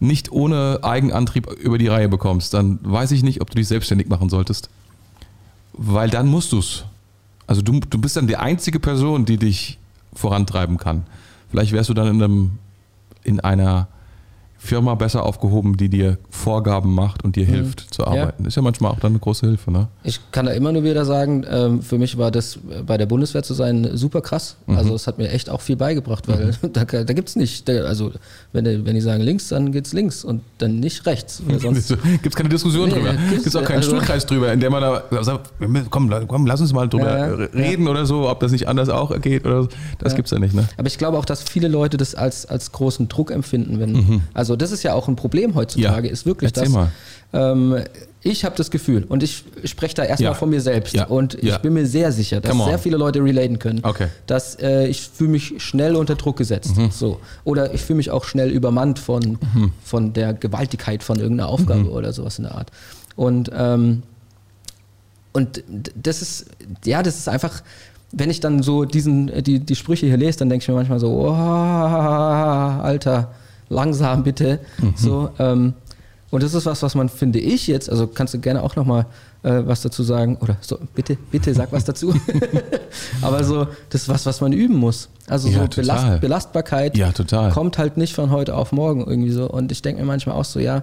Speaker 2: nicht ohne Eigenantrieb über die Reihe bekommst, dann weiß ich nicht, ob du dich selbstständig machen solltest. Weil dann musst du es. Also du, du bist dann die einzige Person, die dich vorantreiben kann. Vielleicht wärst du dann in einem, in einer Firma besser aufgehoben, die dir Vorgaben macht und dir hilft zu arbeiten. Ist ja manchmal auch dann eine große Hilfe, ne?
Speaker 1: Ich kann da immer nur wieder sagen, ähm, für mich war das äh, bei der Bundeswehr zu sein super krass. Also es hat mir echt auch viel beigebracht, weil da, da gibt es nicht, also wenn, die- wenn die sagen links, dann geht's links und dann nicht rechts.
Speaker 2: Gibt es keine Diskussion
Speaker 1: Nee,
Speaker 2: drüber. Gibt es auch keinen
Speaker 1: also-
Speaker 2: Stuhlkreis drüber, in dem man da sagt, komm, komm lass uns mal drüber
Speaker 1: Ja, ja.
Speaker 2: reden oder so, ob das nicht anders auch geht oder so. Das
Speaker 1: Ja.
Speaker 2: gibt's ja nicht, ne?
Speaker 1: Aber ich glaube auch, dass viele Leute das als, als großen Druck empfinden. Wenn, Also das ist ja auch ein Problem heutzutage,
Speaker 2: Ja.
Speaker 1: ist wirklich
Speaker 2: Erzähl
Speaker 1: das. Ähm, ich habe das Gefühl und ich spreche da erstmal
Speaker 2: Ja.
Speaker 1: von mir selbst
Speaker 2: Ja.
Speaker 1: und ich bin mir sehr sicher, dass sehr viele Leute relaten können,
Speaker 2: Okay.
Speaker 1: dass äh, ich fühle mich schnell unter Druck gesetzt.
Speaker 2: Mhm.
Speaker 1: So. Oder ich fühle mich auch schnell übermannt von, von der Gewaltigkeit von irgendeiner Aufgabe
Speaker 2: Mhm.
Speaker 1: oder sowas in der Art. Und ähm, und das ist, ja, das ist einfach, wenn ich dann so diesen, äh, die, die Sprüche hier lese, dann denke ich mir manchmal so, oh, Alter, langsam bitte. So, ähm, und das ist was, was man, finde ich jetzt, also kannst du gerne auch nochmal äh, was dazu sagen, oder so, bitte, bitte sag was dazu. Aber so, das ist was, was man üben muss. Also
Speaker 2: Ja,
Speaker 1: so. Belast, Belastbarkeit
Speaker 2: Ja, total.
Speaker 1: kommt halt nicht von heute auf morgen irgendwie so. Und ich denke mir manchmal auch so, ja,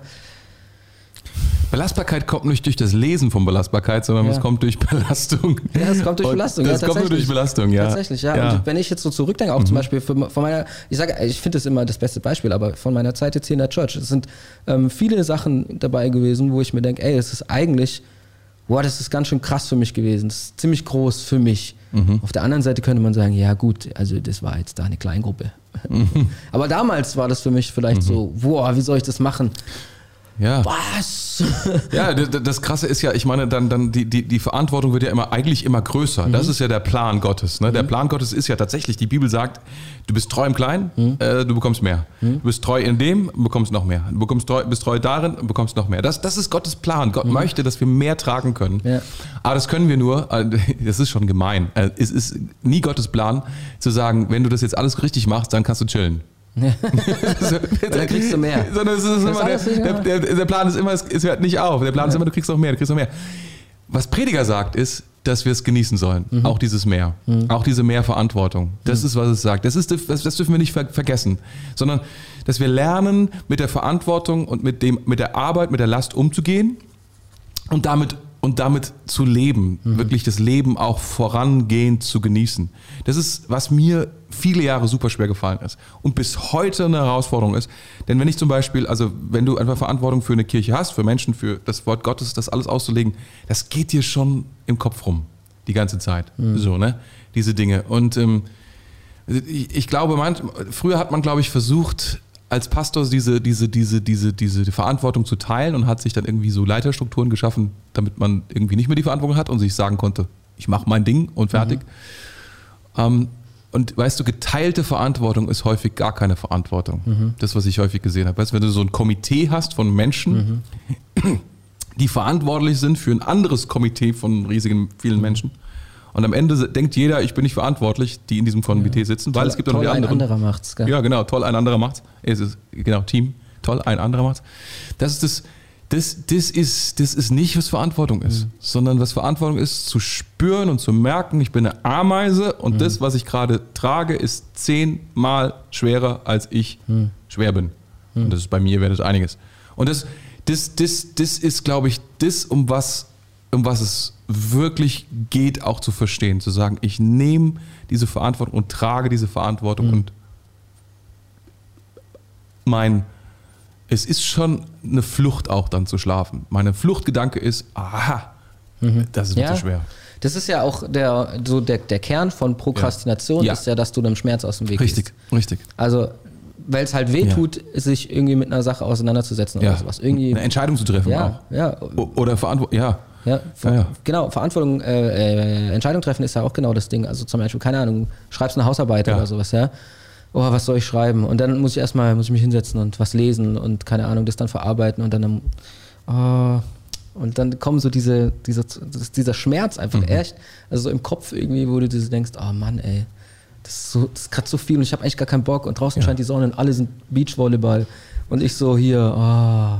Speaker 2: Belastbarkeit kommt nicht durch das Lesen von Belastbarkeit, sondern
Speaker 1: Ja.
Speaker 2: es kommt durch Belastung.
Speaker 1: Ja, es kommt durch
Speaker 2: Und
Speaker 1: Belastung.
Speaker 2: Das
Speaker 1: ja,
Speaker 2: kommt nur durch
Speaker 1: tatsächlich.
Speaker 2: Belastung, ja.
Speaker 1: Tatsächlich, ja. Und wenn ich jetzt so zurückdenke, auch
Speaker 2: Mhm.
Speaker 1: zum Beispiel von meiner, ich sage, ich finde das immer das beste Beispiel, aber von meiner Zeit jetzt hier in der Church, es sind ähm, viele Sachen dabei gewesen, wo ich mir denke, ey, das ist eigentlich, boah, das ist ganz schön krass für mich gewesen. Das ist ziemlich groß für mich.
Speaker 2: Mhm.
Speaker 1: Auf der anderen Seite könnte man sagen, ja gut, also das war jetzt da eine Kleingruppe.
Speaker 2: Mhm.
Speaker 1: aber damals war das für mich vielleicht so, boah, wie soll ich das machen?
Speaker 2: Ja.
Speaker 1: Was?
Speaker 2: Ja, das Krasse ist ja, ich meine, dann, dann die, die, die Verantwortung wird ja immer eigentlich immer größer.
Speaker 1: Mhm.
Speaker 2: Das ist ja der Plan Gottes. Ne? Der Plan Gottes ist ja tatsächlich, die Bibel sagt, du bist treu im Kleinen,
Speaker 1: Mhm.
Speaker 2: äh, du bekommst mehr. Du bist treu in dem, bekommst noch mehr. Du bekommst treu, bist treu darin, bekommst noch mehr. Das, das ist Gottes Plan. Gott möchte, dass wir mehr tragen können.
Speaker 1: Mhm. Ja.
Speaker 2: Aber das können wir nur, äh, das ist schon gemein. Äh, Es ist nie Gottes Plan, zu sagen, wenn du das jetzt alles richtig machst, dann kannst du chillen.
Speaker 1: Dann kriegst du mehr.
Speaker 2: Sondern es ist immer, der, der, der, der Plan ist immer, es, es hört nicht auf. Der Plan ist immer, du kriegst noch mehr, du kriegst noch mehr. Was Prediger sagt, ist, dass wir es genießen sollen.
Speaker 1: Mhm.
Speaker 2: Auch dieses Mehr. Auch diese Mehrverantwortung. Das ist, was es sagt. Das, ist, das, das dürfen wir nicht ver vergessen. Sondern, dass wir lernen, mit der Verantwortung und mit, dem, mit der Arbeit, mit der Last umzugehen und damit, und damit zu leben. Wirklich das Leben auch vorangehend zu genießen. Das ist, was mir viele Jahre super schwer gefallen ist und bis heute eine Herausforderung ist. Denn wenn ich zum Beispiel, also wenn du einfach Verantwortung für eine Kirche hast, für Menschen, für das Wort Gottes, das alles auszulegen, das geht dir schon im Kopf rum. Die ganze Zeit. So, ne? Diese Dinge. Und ähm, ich, ich glaube, man, früher hat man, glaube ich, versucht, als Pastor diese, diese, diese, diese, diese Verantwortung zu teilen und hat sich dann irgendwie so Leiterstrukturen geschaffen, damit man irgendwie nicht mehr die Verantwortung hat und sich sagen konnte, ich mache mein Ding und fertig. Ähm, und weißt du, geteilte Verantwortung ist häufig gar keine Verantwortung. Das, was ich häufig gesehen habe. Weißt du, wenn du so ein Komitee hast von Menschen, die verantwortlich sind für ein anderes Komitee von riesigen, vielen Menschen. Und am Ende denkt jeder, ich bin nicht verantwortlich, die in diesem Komitee sitzen, weil es gibt ja noch die
Speaker 1: Toll, ein
Speaker 2: anderen.
Speaker 1: anderer macht's. Gell?
Speaker 2: Ja, genau, toll, ein anderer macht's. Es ist, genau, Team, toll, ein anderer macht's. Das ist das, das, das ist, das ist nicht, was Verantwortung ist, sondern was Verantwortung ist, zu spüren und zu merken, ich bin eine Ameise und das, was ich gerade trage, ist zehnmal schwerer, als ich schwer bin. Und das ist bei mir, wäre das einiges. Und das, das, das, das ist, glaube ich, das, um was, um was es wirklich geht, auch zu verstehen, zu sagen, ich nehme diese Verantwortung und trage diese Verantwortung und mein, es ist schon eine Flucht auch dann zu schlafen. Meine Fluchtgedanke ist, aha, das ist mir
Speaker 1: Ja.
Speaker 2: zu schwer.
Speaker 1: Das ist ja auch der, so der, der Kern von Prokrastination,
Speaker 2: Ja.
Speaker 1: ist ja, dass du dem Schmerz aus dem Weg
Speaker 2: Richtig,
Speaker 1: gehst.
Speaker 2: richtig.
Speaker 1: Also, weil es halt weh tut, sich irgendwie mit einer Sache auseinanderzusetzen
Speaker 2: Ja.
Speaker 1: oder sowas. Irgendwie,
Speaker 2: Eine Entscheidung zu treffen
Speaker 1: ja,
Speaker 2: auch.
Speaker 1: ja,
Speaker 2: Oder Verantwortung, ja.
Speaker 1: Ja,
Speaker 2: Ja, ja.
Speaker 1: Genau, Verantwortung, äh, äh, Entscheidung treffen ist ja auch genau das Ding. Also zum Beispiel, keine Ahnung, schreibst eine Hausarbeit oder sowas, ja. Oh, was soll ich schreiben? Und dann muss ich erstmal, muss ich mich hinsetzen und was lesen und keine Ahnung, das dann verarbeiten und dann, oh, und dann kommen so diese, dieser, dieser Schmerz einfach
Speaker 2: Mhm.
Speaker 1: echt, also so im Kopf irgendwie, wo du dir denkst, oh Mann, ey, das ist, so, das ist gerade so viel und ich habe eigentlich gar keinen Bock und draußen scheint die Sonne und alle sind Beachvolleyball Und ich so hier, oh.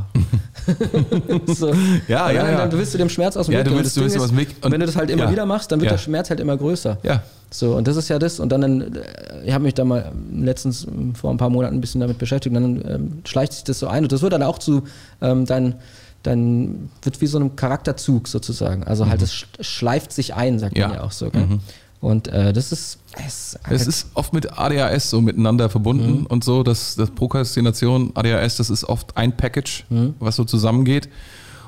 Speaker 1: so.
Speaker 2: Ja, ja,
Speaker 1: dann,
Speaker 2: ja.
Speaker 1: Dann willst du dem Schmerz aus dem
Speaker 2: Ja,
Speaker 1: Weg.
Speaker 2: du
Speaker 1: gehen.
Speaker 2: willst- du willst was weg- und-
Speaker 1: Wenn du das halt immer
Speaker 2: ja.
Speaker 1: wieder machst, dann wird
Speaker 2: Ja.
Speaker 1: der Schmerz halt immer größer.
Speaker 2: Ja.
Speaker 1: So, und das ist ja das. Und dann, äh, ich habe mich da mal letztens ähm, vor ein paar Monaten ein bisschen damit beschäftigt. Und dann ähm, schleicht sich das so ein. Und das wird dann auch zu ähm, dein, dann wird wie so einem Charakterzug sozusagen. Also halt, es sch- schleift sich ein, sagt
Speaker 2: Mhm. Ja.
Speaker 1: man ja auch so. Gell? Und äh, das ist. Es,
Speaker 2: Es ist oft mit ADHS so miteinander verbunden
Speaker 1: Mhm.
Speaker 2: und so, dass das Prokrastination, ADHS, das ist oft ein Package,
Speaker 1: Mhm.
Speaker 2: was so zusammengeht.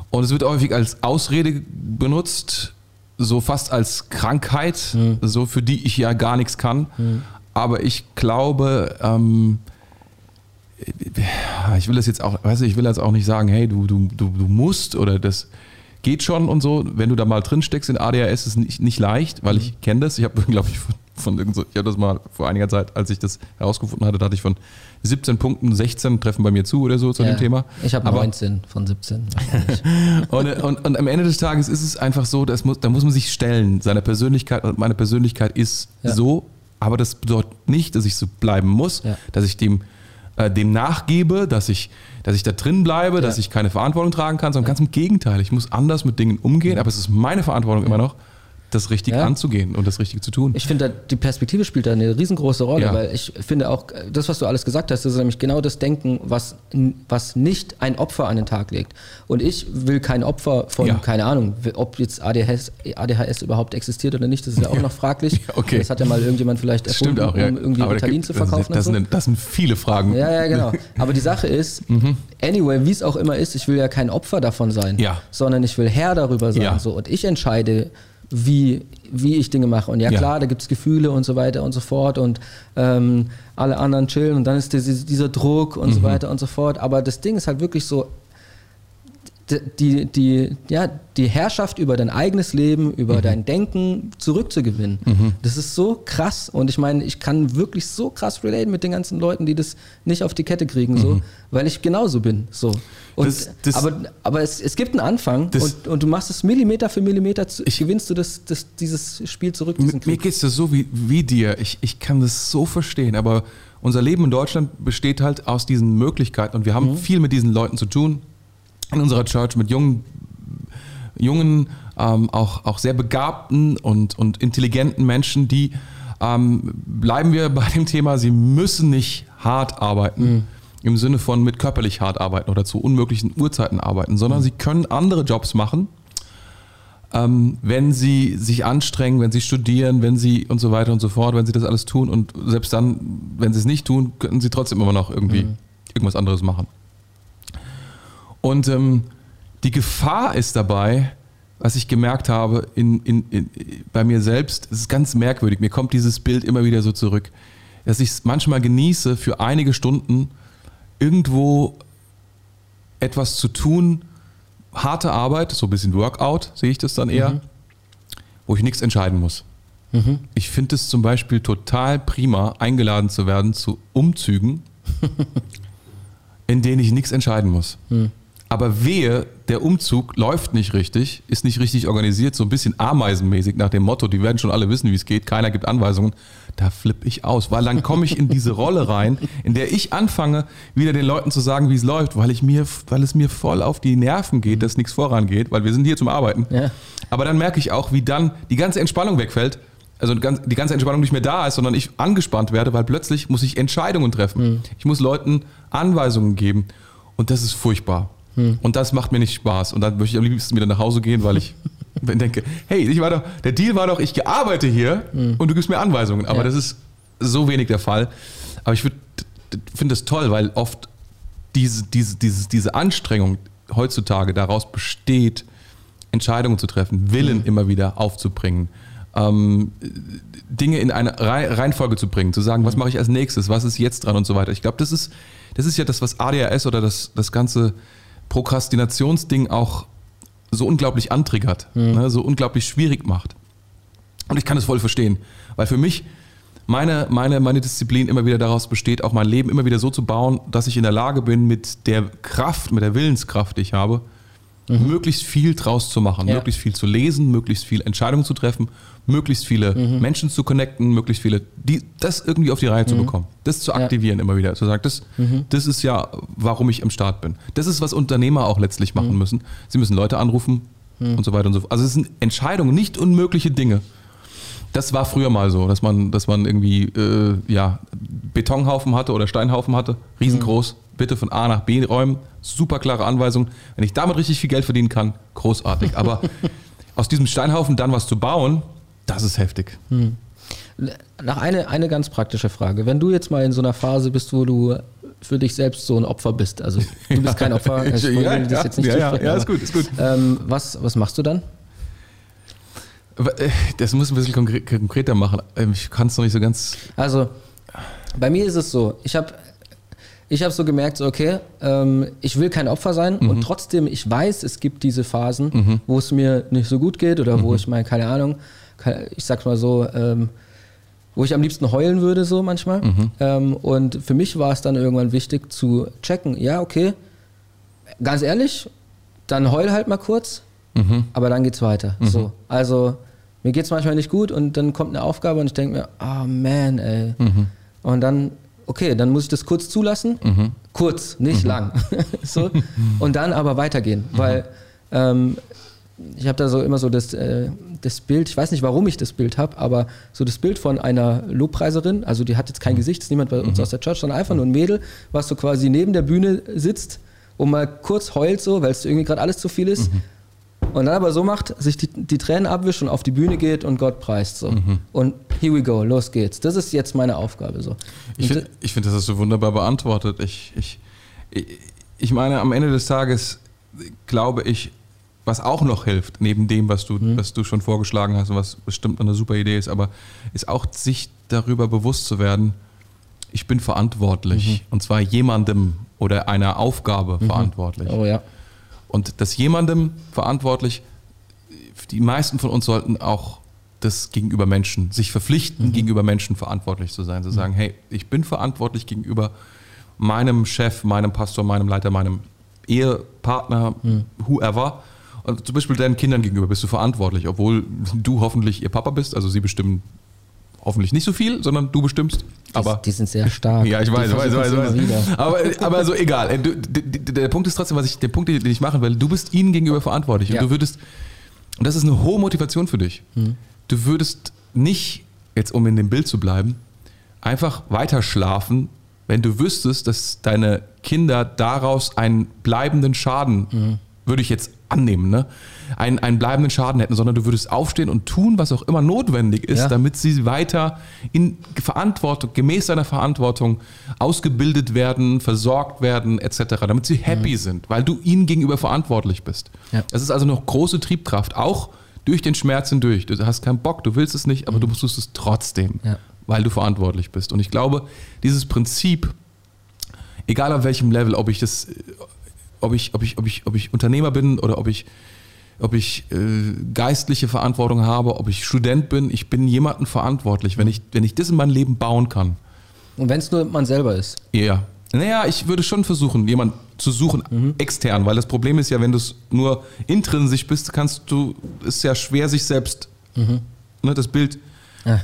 Speaker 2: Und es wird häufig als Ausrede benutzt, so fast als Krankheit,
Speaker 1: Mhm.
Speaker 2: so für die ich ja gar nichts kann. Aber ich glaube, ähm, ich will das jetzt auch, weißt du, ich will jetzt auch nicht sagen, hey, du, du, du, du musst oder das geht schon und so. Wenn du da mal drin steckst in ADHS, ist es nicht, nicht leicht, weil ich kenne das. Ich habe, glaube ich, von, von irgend so, ich habe das mal vor einiger Zeit, als ich das herausgefunden hatte, da hatte ich von 17 Punkten 16 treffen bei mir zu oder so zu
Speaker 1: ja,
Speaker 2: dem Thema.
Speaker 1: Ich habe
Speaker 2: Aber-
Speaker 1: 19 von 17. wahrscheinlich.
Speaker 2: und, und, und am Ende des Tages ist es einfach so, dass muss, da muss man sich stellen. Seine Persönlichkeit und meine Persönlichkeit ist
Speaker 1: Ja.
Speaker 2: so, aber das bedeutet nicht, dass ich so bleiben muss,
Speaker 1: Ja.
Speaker 2: dass ich dem, äh, dem nachgebe, dass ich, dass ich da drin bleibe, dass
Speaker 1: Ja.
Speaker 2: ich keine Verantwortung tragen kann, sondern ganz im Gegenteil. Ich muss anders mit Dingen umgehen, aber es ist meine Verantwortung immer noch, das richtig
Speaker 1: Ja.
Speaker 2: anzugehen und das richtig zu tun.
Speaker 1: Ich finde, die Perspektive spielt da eine riesengroße Rolle,
Speaker 2: Ja.
Speaker 1: weil ich finde auch, das, was du alles gesagt hast, das ist nämlich genau das Denken, was, was nicht ein Opfer an den Tag legt. Und ich will kein Opfer von,
Speaker 2: Ja.
Speaker 1: keine Ahnung, ob jetzt ADHS, ADHS überhaupt existiert oder nicht, das ist ja auch noch fraglich.
Speaker 2: Okay.
Speaker 1: Das hat ja mal irgendjemand vielleicht
Speaker 2: das
Speaker 1: erfunden,
Speaker 2: auch,
Speaker 1: um irgendwie
Speaker 2: Aber da
Speaker 1: Ritalin
Speaker 2: gibt-
Speaker 1: zu verkaufen.
Speaker 2: Das,
Speaker 1: und
Speaker 2: sind, das sind viele Fragen.
Speaker 1: ja, ja, genau. Aber die Sache ist, anyway, wie es auch immer ist, ich will ja kein Opfer davon sein, sondern ich will Herr darüber sein. So. Und ich entscheide, wie, wie ich Dinge mache. Und ja,
Speaker 2: Ja.
Speaker 1: klar, da gibt es Gefühle und so weiter und so fort und ähm, alle anderen chillen und dann ist diese, dieser Druck und so weiter und so fort. Aber das Ding ist halt wirklich so, die, die, ja, die Herrschaft über dein eigenes Leben, über dein Denken zurückzugewinnen. Das ist so krass. Und ich meine, ich kann wirklich so krass relaten mit den ganzen Leuten, die das nicht auf die Kette kriegen, so, weil ich genauso bin. So. Und,
Speaker 2: Das- das-
Speaker 1: aber aber es, es gibt einen Anfang
Speaker 2: Das-
Speaker 1: und, und du machst es Millimeter für Millimeter, zu, gewinnst du das, das, dieses Spiel zurück,
Speaker 2: Mir, geht es da so wie, wie dir. Ich, ich kann das so verstehen, aber unser Leben in Deutschland besteht halt aus diesen Möglichkeiten und wir haben viel mit diesen Leuten zu tun. In unserer Church mit jungen, jungen ähm, auch, auch sehr begabten und, und intelligenten Menschen, die, ähm, bleiben wir bei dem Thema, sie müssen nicht hart arbeiten. Im Sinne von mit körperlich hart arbeiten oder zu unmöglichen Uhrzeiten arbeiten, sondern sie können andere Jobs machen, ähm, wenn sie sich anstrengen, wenn sie studieren, wenn sie und so weiter und so fort, wenn sie das alles tun und selbst dann, wenn sie es nicht tun, könnten sie trotzdem immer noch irgendwie irgendwas anderes machen. Und ähm, die Gefahr ist dabei, was ich gemerkt habe in, in, in, bei mir selbst, es ist ganz merkwürdig, mir kommt dieses Bild immer wieder so zurück, dass ich es manchmal genieße, für einige Stunden irgendwo etwas zu tun, harte Arbeit, so ein bisschen Workout, sehe ich das dann eher, wo ich nichts entscheiden muss. Ich finde es zum Beispiel total prima, eingeladen zu werden zu Umzügen, in denen ich nichts entscheiden muss. Aber wehe, der Umzug läuft nicht richtig, ist nicht richtig organisiert, so ein bisschen ameisenmäßig nach dem Motto, die werden schon alle wissen, wie es geht, keiner gibt Anweisungen. Da flippe ich aus, weil dann komme ich in diese Rolle rein, in der ich anfange, wieder den Leuten zu sagen, wie es läuft, weil, ich mir, weil es mir voll auf die Nerven geht, dass nichts vorangeht, weil wir sind hier zum Arbeiten.
Speaker 1: Ja.
Speaker 2: Aber dann merke ich auch, wie dann die ganze Entspannung wegfällt. Also die ganze Entspannung nicht mehr da ist, sondern ich angespannt werde, weil plötzlich muss ich Entscheidungen treffen. Ich muss Leuten Anweisungen geben. Und das ist furchtbar. Und das macht mir nicht Spaß. Und dann möchte ich am liebsten wieder nach Hause gehen, weil ich denke, hey, ich war doch, der Deal war doch, ich arbeite hier und du gibst mir Anweisungen. Aber
Speaker 1: Ja.
Speaker 2: das ist so wenig der Fall. Aber ich finde es toll, weil oft diese, diese, diese, diese Anstrengung heutzutage daraus besteht, Entscheidungen zu treffen, Willen immer wieder aufzubringen, ähm, Dinge in eine Rei- Reihenfolge zu bringen, zu sagen, was mache ich als nächstes, was ist jetzt dran und so weiter. Ich glaube, das ist, das ist ja das, was ADHS oder das, das ganze Prokrastinationsding auch so unglaublich antriggert, ne, so unglaublich schwierig macht. Und ich kann es voll verstehen, weil für mich meine, meine, meine Disziplin immer wieder daraus besteht, auch mein Leben immer wieder so zu bauen, dass ich in der Lage bin, mit der Kraft, mit der Willenskraft, die ich habe, möglichst viel draus zu machen,
Speaker 1: Ja.
Speaker 2: möglichst viel zu lesen, möglichst viel Entscheidungen zu treffen, möglichst viele Menschen zu connecten, möglichst viele, die, das irgendwie auf die Reihe zu bekommen, das zu aktivieren immer wieder, zu sagen, das, das ist ja, warum ich am Start bin. Das ist, was Unternehmer auch letztlich machen müssen. Sie müssen Leute anrufen und so weiter und so fort. Also es sind Entscheidungen, nicht unmögliche Dinge. Das war früher mal so, dass man, dass man irgendwie äh, ja, Betonhaufen hatte oder Steinhaufen hatte, riesengroß, bitte von A nach B räumen, super klare Anweisung. Wenn ich damit richtig viel Geld verdienen kann, großartig. Aber aus diesem Steinhaufen dann was zu bauen, das ist heftig.
Speaker 1: Nach eine, eine ganz praktische Frage. Wenn du jetzt mal in so einer Phase bist, wo du für dich selbst so ein Opfer bist, also du bist kein Opfer, ich will
Speaker 2: ja,
Speaker 1: das jetzt nicht
Speaker 2: ja, ja, ja, ist gut, ist gut.
Speaker 1: Ähm, was, was machst du dann?
Speaker 2: Äh, Das muss ein bisschen konkre- konkreter machen. Ähm, Ich kann es noch nicht so ganz.
Speaker 1: Also, bei mir ist es so, ich habe ich hab so gemerkt, so, okay, ähm, ich will kein Opfer sein
Speaker 2: Mhm.
Speaker 1: und trotzdem, ich weiß, es gibt diese Phasen, wo es mir nicht so gut geht oder wo
Speaker 2: Mhm.
Speaker 1: ich mal, keine Ahnung, ich sag's mal so, ähm, wo ich am liebsten heulen würde, so manchmal.
Speaker 2: Mhm.
Speaker 1: Ähm, und für mich war es dann irgendwann wichtig zu checken, ja, okay, ganz ehrlich, dann heul halt mal kurz,
Speaker 2: Mhm.
Speaker 1: aber dann geht's weiter. So, also mir geht's manchmal nicht gut und dann kommt eine Aufgabe und ich denke mir, oh man, ey.
Speaker 2: Mhm.
Speaker 1: Und dann, okay, dann muss ich das kurz zulassen, kurz, nicht
Speaker 2: Mhm.
Speaker 1: lang, so, und dann aber weitergehen, weil ähm, ich habe da so immer so das, äh, das Bild, ich weiß nicht, warum ich das Bild habe, aber so das Bild von einer Lobpreiserin, also die hat jetzt
Speaker 2: Mhm.
Speaker 1: kein Gesicht, ist niemand bei uns aus der Church, sondern einfach nur ein Mädel, was so quasi neben der Bühne sitzt und mal kurz heult so, weil es irgendwie gerade alles zu viel ist.
Speaker 2: Mhm.
Speaker 1: Und dann aber so macht, sich die, die Tränen abwischt und auf die Bühne geht und Gott preist so.
Speaker 2: Mhm.
Speaker 1: Und here we go, los geht's. Das ist jetzt meine Aufgabe so.
Speaker 2: Ich finde, find, das hast du wunderbar beantwortet. Ich, ich, ich- meine, am Ende des Tages glaube ich, was auch noch hilft, neben dem, was du, was du schon vorgeschlagen hast und was bestimmt eine super Idee ist, aber ist auch sich darüber bewusst zu werden, ich bin verantwortlich und zwar jemandem oder einer Aufgabe verantwortlich.
Speaker 1: Oh ja.
Speaker 2: Und das jemandem verantwortlich, die meisten von uns sollten auch das gegenüber Menschen, sich verpflichten, gegenüber Menschen verantwortlich zu sein. Zu sagen, hey, ich bin verantwortlich gegenüber meinem Chef, meinem Pastor, meinem Leiter, meinem Ehepartner, whoever. Und zum Beispiel deinen Kindern gegenüber bist du verantwortlich, obwohl du hoffentlich ihr Papa bist, also sie bestimmen hoffentlich nicht so viel, sondern du bestimmst. Aber
Speaker 1: die sind sehr stark.
Speaker 2: ja, ich weiß,
Speaker 1: Die
Speaker 2: weiß, weiß, weiß. Aber, aber so egal. Äh, Du, der Punkt ist trotzdem, was ich, der Punkt, den ich machen will, du bist ihnen gegenüber verantwortlich.
Speaker 1: Ja.
Speaker 2: Und du würdest, und das ist eine hohe Motivation für dich.
Speaker 1: Hm.
Speaker 2: Du würdest nicht, jetzt um in dem Bild zu bleiben, einfach weiter schlafen, wenn du wüsstest, dass deine Kinder daraus einen bleibenden Schaden,
Speaker 1: Hm.
Speaker 2: würde ich jetzt annehmen, ne? einen, einen bleibenden Schaden hätten, sondern du würdest aufstehen und tun, was auch immer notwendig ist,
Speaker 1: Ja.
Speaker 2: damit sie weiter in Verantwortung, gemäß deiner Verantwortung ausgebildet werden, versorgt werden, etc., damit sie happy sind, weil du ihnen gegenüber verantwortlich bist.
Speaker 1: Ja.
Speaker 2: Das ist also noch große Triebkraft, auch durch den Schmerz hindurch. Du hast keinen Bock, du willst es nicht, aber du tust es trotzdem,
Speaker 1: Ja.
Speaker 2: weil du verantwortlich bist. Und ich glaube, dieses Prinzip, egal auf welchem Level, ob ich das, ob ich, ob ich, ob ich, ob ich Unternehmer bin oder ob ich, ob ich äh, geistliche Verantwortung habe, ob ich Student bin, ich bin jemandem verantwortlich. Wenn ich, wenn ich das in mein Leben bauen kann,
Speaker 1: Und wenn es nur man selber ist.
Speaker 2: eher. Naja, ich würde schon versuchen, jemanden zu suchen,
Speaker 1: Mhm.
Speaker 2: extern, weil das Problem ist ja, wenn du es nur intrinsisch bist, kannst du, ist ja schwer, sich selbst, ne, das Bild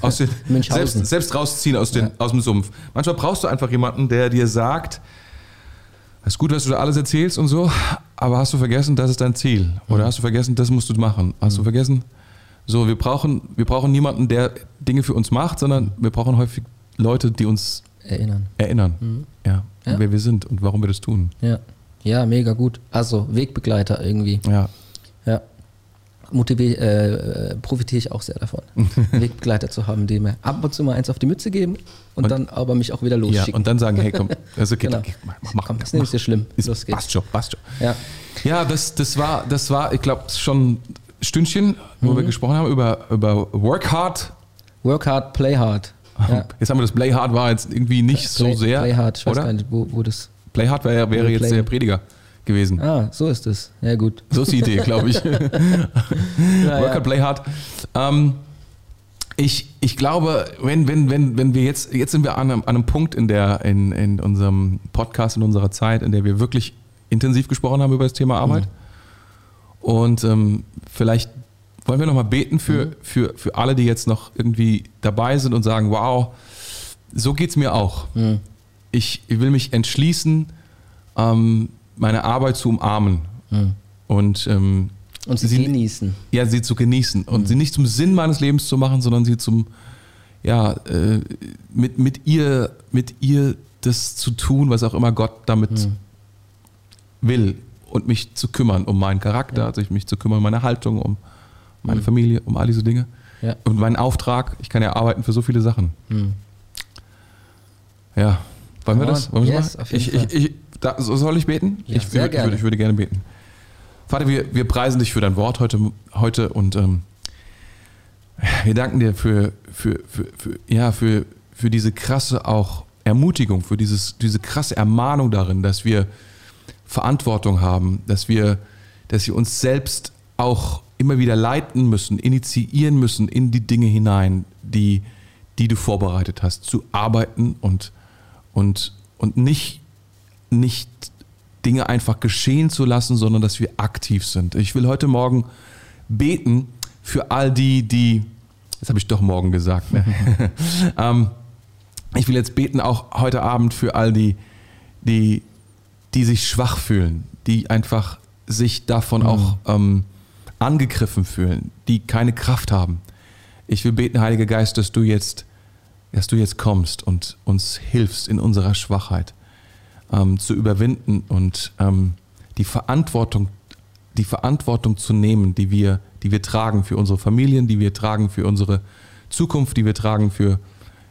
Speaker 2: aus den,
Speaker 1: Mhm.
Speaker 2: Selbst, selbst rausziehen aus, den, aus dem Sumpf. Manchmal brauchst du einfach jemanden, der dir sagt, es ist gut, was du da alles erzählst und so, aber hast du vergessen, das ist dein Ziel?
Speaker 1: Mhm.
Speaker 2: Oder hast du vergessen, das musst du machen? Hast du vergessen? So, wir brauchen, wir brauchen niemanden, der Dinge für uns macht, sondern wir brauchen häufig Leute, die uns
Speaker 1: Erinnern.
Speaker 2: erinnern, ja,
Speaker 1: Mhm. Ja.
Speaker 2: wer wir sind und warum wir das tun.
Speaker 1: Ja. Ja, mega gut. Also, Wegbegleiter irgendwie.
Speaker 2: Ja,
Speaker 1: Ja. Motivier, äh, äh, profitiere ich auch sehr davon, Wegbegleiter zu haben, die mir ab und zu mal eins auf die Mütze geben und,
Speaker 2: Und-
Speaker 1: dann aber mich auch wieder
Speaker 2: ja
Speaker 1: losschicken.
Speaker 2: und dann sagen, hey, komm, also okay,
Speaker 1: Genau.
Speaker 2: okay, mach, mach,
Speaker 1: Komm,
Speaker 2: mach,
Speaker 1: ist nicht so schlimm.
Speaker 2: Ist,
Speaker 1: Los geht's.
Speaker 2: passt schon, passt schon.
Speaker 1: Ja.
Speaker 2: Ja, das, das war, das war, ich glaube, schon ein Stündchen, wo
Speaker 1: Mhm.
Speaker 2: wir gesprochen haben über, über Work Hard.
Speaker 1: Work hard, play hard. Ja.
Speaker 2: Jetzt haben wir das Play Hard war jetzt irgendwie nicht so
Speaker 1: Play,
Speaker 2: sehr.
Speaker 1: Play hard, ich weiß
Speaker 2: oder?
Speaker 1: gar nicht, wo, wo das.
Speaker 2: Play Hard wäre, wäre jetzt der Prediger gewesen.
Speaker 1: Ah, so ist es. Ja, gut.
Speaker 2: So ist die Idee, glaube ich.
Speaker 1: Ja,
Speaker 2: Work
Speaker 1: ja.
Speaker 2: Play Hard. Ähm, ich, ich glaube, wenn, wenn, wenn, wenn wir jetzt, jetzt sind wir an einem, an einem Punkt in, der, in, in unserem Podcast, in unserer Zeit, in der wir wirklich intensiv gesprochen haben über das Thema Arbeit. Und ähm, vielleicht wollen wir nochmal beten für, mhm. für, für alle, die jetzt noch irgendwie dabei sind und sagen, wow, so geht es mir auch. Mhm. Ich, ich, will mich entschließen, ähm, meine Arbeit zu umarmen. Mhm. Und, ähm,
Speaker 1: und sie, sie, genießen.
Speaker 2: Ja, sie zu genießen. Und mhm. sie nicht zum Sinn meines Lebens zu machen, sondern sie zum, ja, äh, mit, mit, ihr, mit ihr das zu tun, was auch immer Gott damit mhm. will. Und mich zu kümmern um meinen Charakter, ja. also mich zu kümmern um meine Haltung, um meine mhm. Familie, um all diese Dinge. Ja. Und meinen Auftrag, ich kann ja arbeiten für so viele Sachen. Mhm. Ja, wollen wir das? Wollen wir yes, das ich, ich, ich, da, soll ich beten? Ja, ich, sehr ich, gerne. ich würde gerne beten. Vater, wir, wir preisen dich für dein Wort heute, heute und ähm, wir danken dir für, für, für, für, ja, für, für diese krasse auch Ermutigung, für dieses, diese krasse Ermahnung darin, dass wir Verantwortung haben, dass wir, dass wir uns selbst auch immer wieder leiten müssen, initiieren müssen in die Dinge hinein, die, die du vorbereitet hast, zu arbeiten und, und, und nicht, nicht Dinge einfach geschehen zu lassen, sondern dass wir aktiv sind. Ich will heute Morgen beten für all die, die, das habe ich doch morgen gesagt, ne? ähm, ich will jetzt beten auch heute Abend für all die, die, die sich schwach fühlen, die einfach sich davon mhm. auch ähm, angegriffen fühlen, die keine Kraft haben. Ich will beten, Heiliger Geist, dass du jetzt, dass du jetzt kommst und uns hilfst in unserer Schwachheit ähm, zu überwinden und ähm, die Verantwortung, die Verantwortung zu nehmen, die wir, die wir tragen für unsere Familien, die wir tragen für unsere Zukunft, die wir tragen für,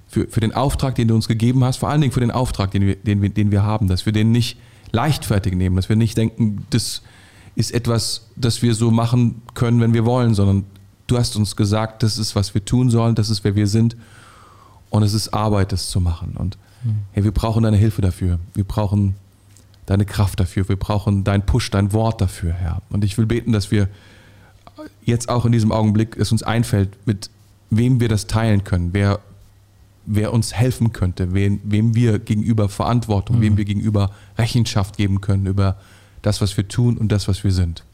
Speaker 2: für, für den Auftrag, den du uns gegeben hast, vor allen Dingen für den Auftrag, den wir, den wir, den wir haben, dass wir den nicht leichtfertig nehmen, dass wir nicht denken, das, ist etwas, das wir so machen können, wenn wir wollen, sondern du hast uns gesagt, das ist, was wir tun sollen, das ist, wer wir sind. Und es ist Arbeit, das zu machen. Und. Hey, wir brauchen deine Hilfe dafür. Wir brauchen deine Kraft dafür. Wir brauchen dein Push, dein Wort dafür, Herr. Und ich will beten, dass wir jetzt auch in diesem Augenblick es uns einfällt, mit wem wir das teilen können, wer, wer uns helfen könnte, wem, wem wir gegenüber Verantwortung, mhm. wem wir gegenüber Rechenschaft geben können über das, was wir tun und das, was wir sind.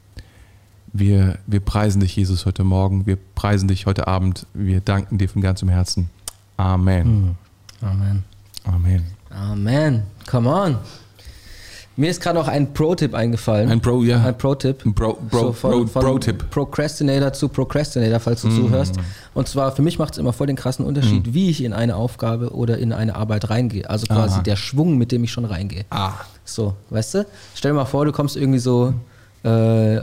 Speaker 2: Wir, wir preisen dich, Jesus, heute Morgen. Wir preisen dich heute Abend. Wir danken dir von ganzem Herzen. Amen. Hm.
Speaker 1: Amen.
Speaker 2: Amen.
Speaker 1: Amen. Come on. Mir ist gerade noch ein Pro-Tipp eingefallen.
Speaker 2: Ein Pro, ja.
Speaker 1: Ein Pro-Tipp.
Speaker 2: Ein Pro, Pro, so von, Pro, Pro-Tipp.
Speaker 1: Procrastinator zu Procrastinator, falls du mm. zuhörst. Und zwar, für mich macht es immer voll den krassen Unterschied, mm. wie ich in eine Aufgabe oder in eine Arbeit reingehe. Also quasi Aha. der Schwung, mit dem ich schon reingehe.
Speaker 2: Ah.
Speaker 1: So, weißt du? Stell dir mal vor, du kommst irgendwie so äh,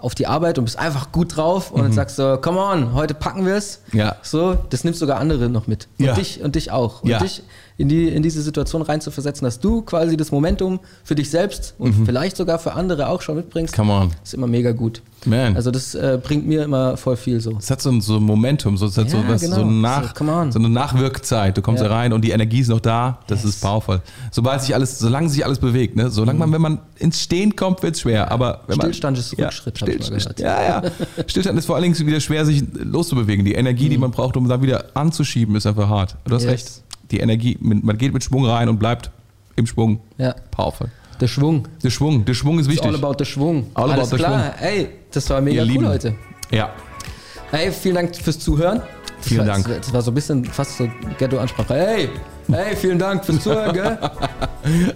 Speaker 1: auf die Arbeit und bist einfach gut drauf und mhm. dann sagst du, come on, heute packen wir es.
Speaker 2: Ja.
Speaker 1: So, das nimmst sogar andere noch mit. Und
Speaker 2: ja.
Speaker 1: dich und dich auch. Und
Speaker 2: ja.
Speaker 1: dich in, die, in diese Situation rein zu versetzen, dass du quasi das Momentum für dich selbst und mhm. vielleicht sogar für andere auch schon mitbringst.
Speaker 2: Come on.
Speaker 1: Ist immer mega gut.
Speaker 2: Man.
Speaker 1: Also das äh, bringt mir immer voll viel so.
Speaker 2: Es hat so ein so Momentum, so, es hat ja, so, was, genau. so, nach, so, so, eine Nachwirkzeit. Du kommst ja. da rein und die Energie ist noch da. Das yes. ist powerful. Sobald sich alles, solange sich alles bewegt, ne? solange mhm. man, wenn man ins Stehen kommt, wird es schwer. Aber wenn
Speaker 1: Stillstand
Speaker 2: man,
Speaker 1: ist Rückschritt,
Speaker 2: ja, Stillstand, Ja, ja. Stillstand ist vor allen Dingen wieder schwer, sich loszubewegen. Die Energie, mhm. die man braucht, um da wieder anzuschieben, ist einfach hart. Du hast yes. recht die Energie, man geht mit Schwung rein und bleibt im Schwung.
Speaker 1: Ja.
Speaker 2: Powerful.
Speaker 1: Der Schwung.
Speaker 2: Der Schwung. Der Schwung ist wichtig.
Speaker 1: All about the Schwung.
Speaker 2: All Alles about klar.
Speaker 1: Schwung. Ey, das war mega Ihr cool Lieben. heute.
Speaker 2: Ja.
Speaker 1: Hey, vielen Dank fürs Zuhören.
Speaker 2: Vielen
Speaker 1: das
Speaker 2: Dank.
Speaker 1: War, das war so ein bisschen fast so Ghetto-Ansprache. Hey, hey, vielen Dank fürs Zuhören, gell?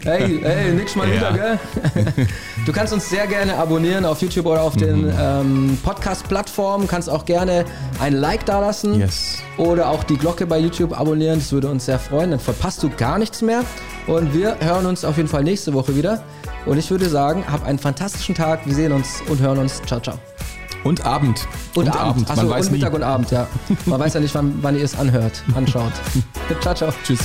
Speaker 1: Hey, hey, nix mal ja. wieder, gell? Du kannst uns sehr gerne abonnieren auf YouTube oder auf den mhm. ähm, Podcast-Plattformen. Kannst auch gerne ein Like da lassen.
Speaker 2: Yes.
Speaker 1: Oder auch die Glocke bei YouTube abonnieren. Das würde uns sehr freuen. Dann verpasst du gar nichts mehr. Und wir hören uns auf jeden Fall nächste Woche wieder. Und ich würde sagen, hab einen fantastischen Tag. Wir sehen uns und hören uns. Ciao, ciao.
Speaker 2: Und Abend.
Speaker 1: Und, und Abend. Achso, Man weiß und Mittag nie. und Abend, ja. Man weiß ja nicht, wann, wann ihr es anhört, anschaut. ciao, ciao.
Speaker 2: Tschüss.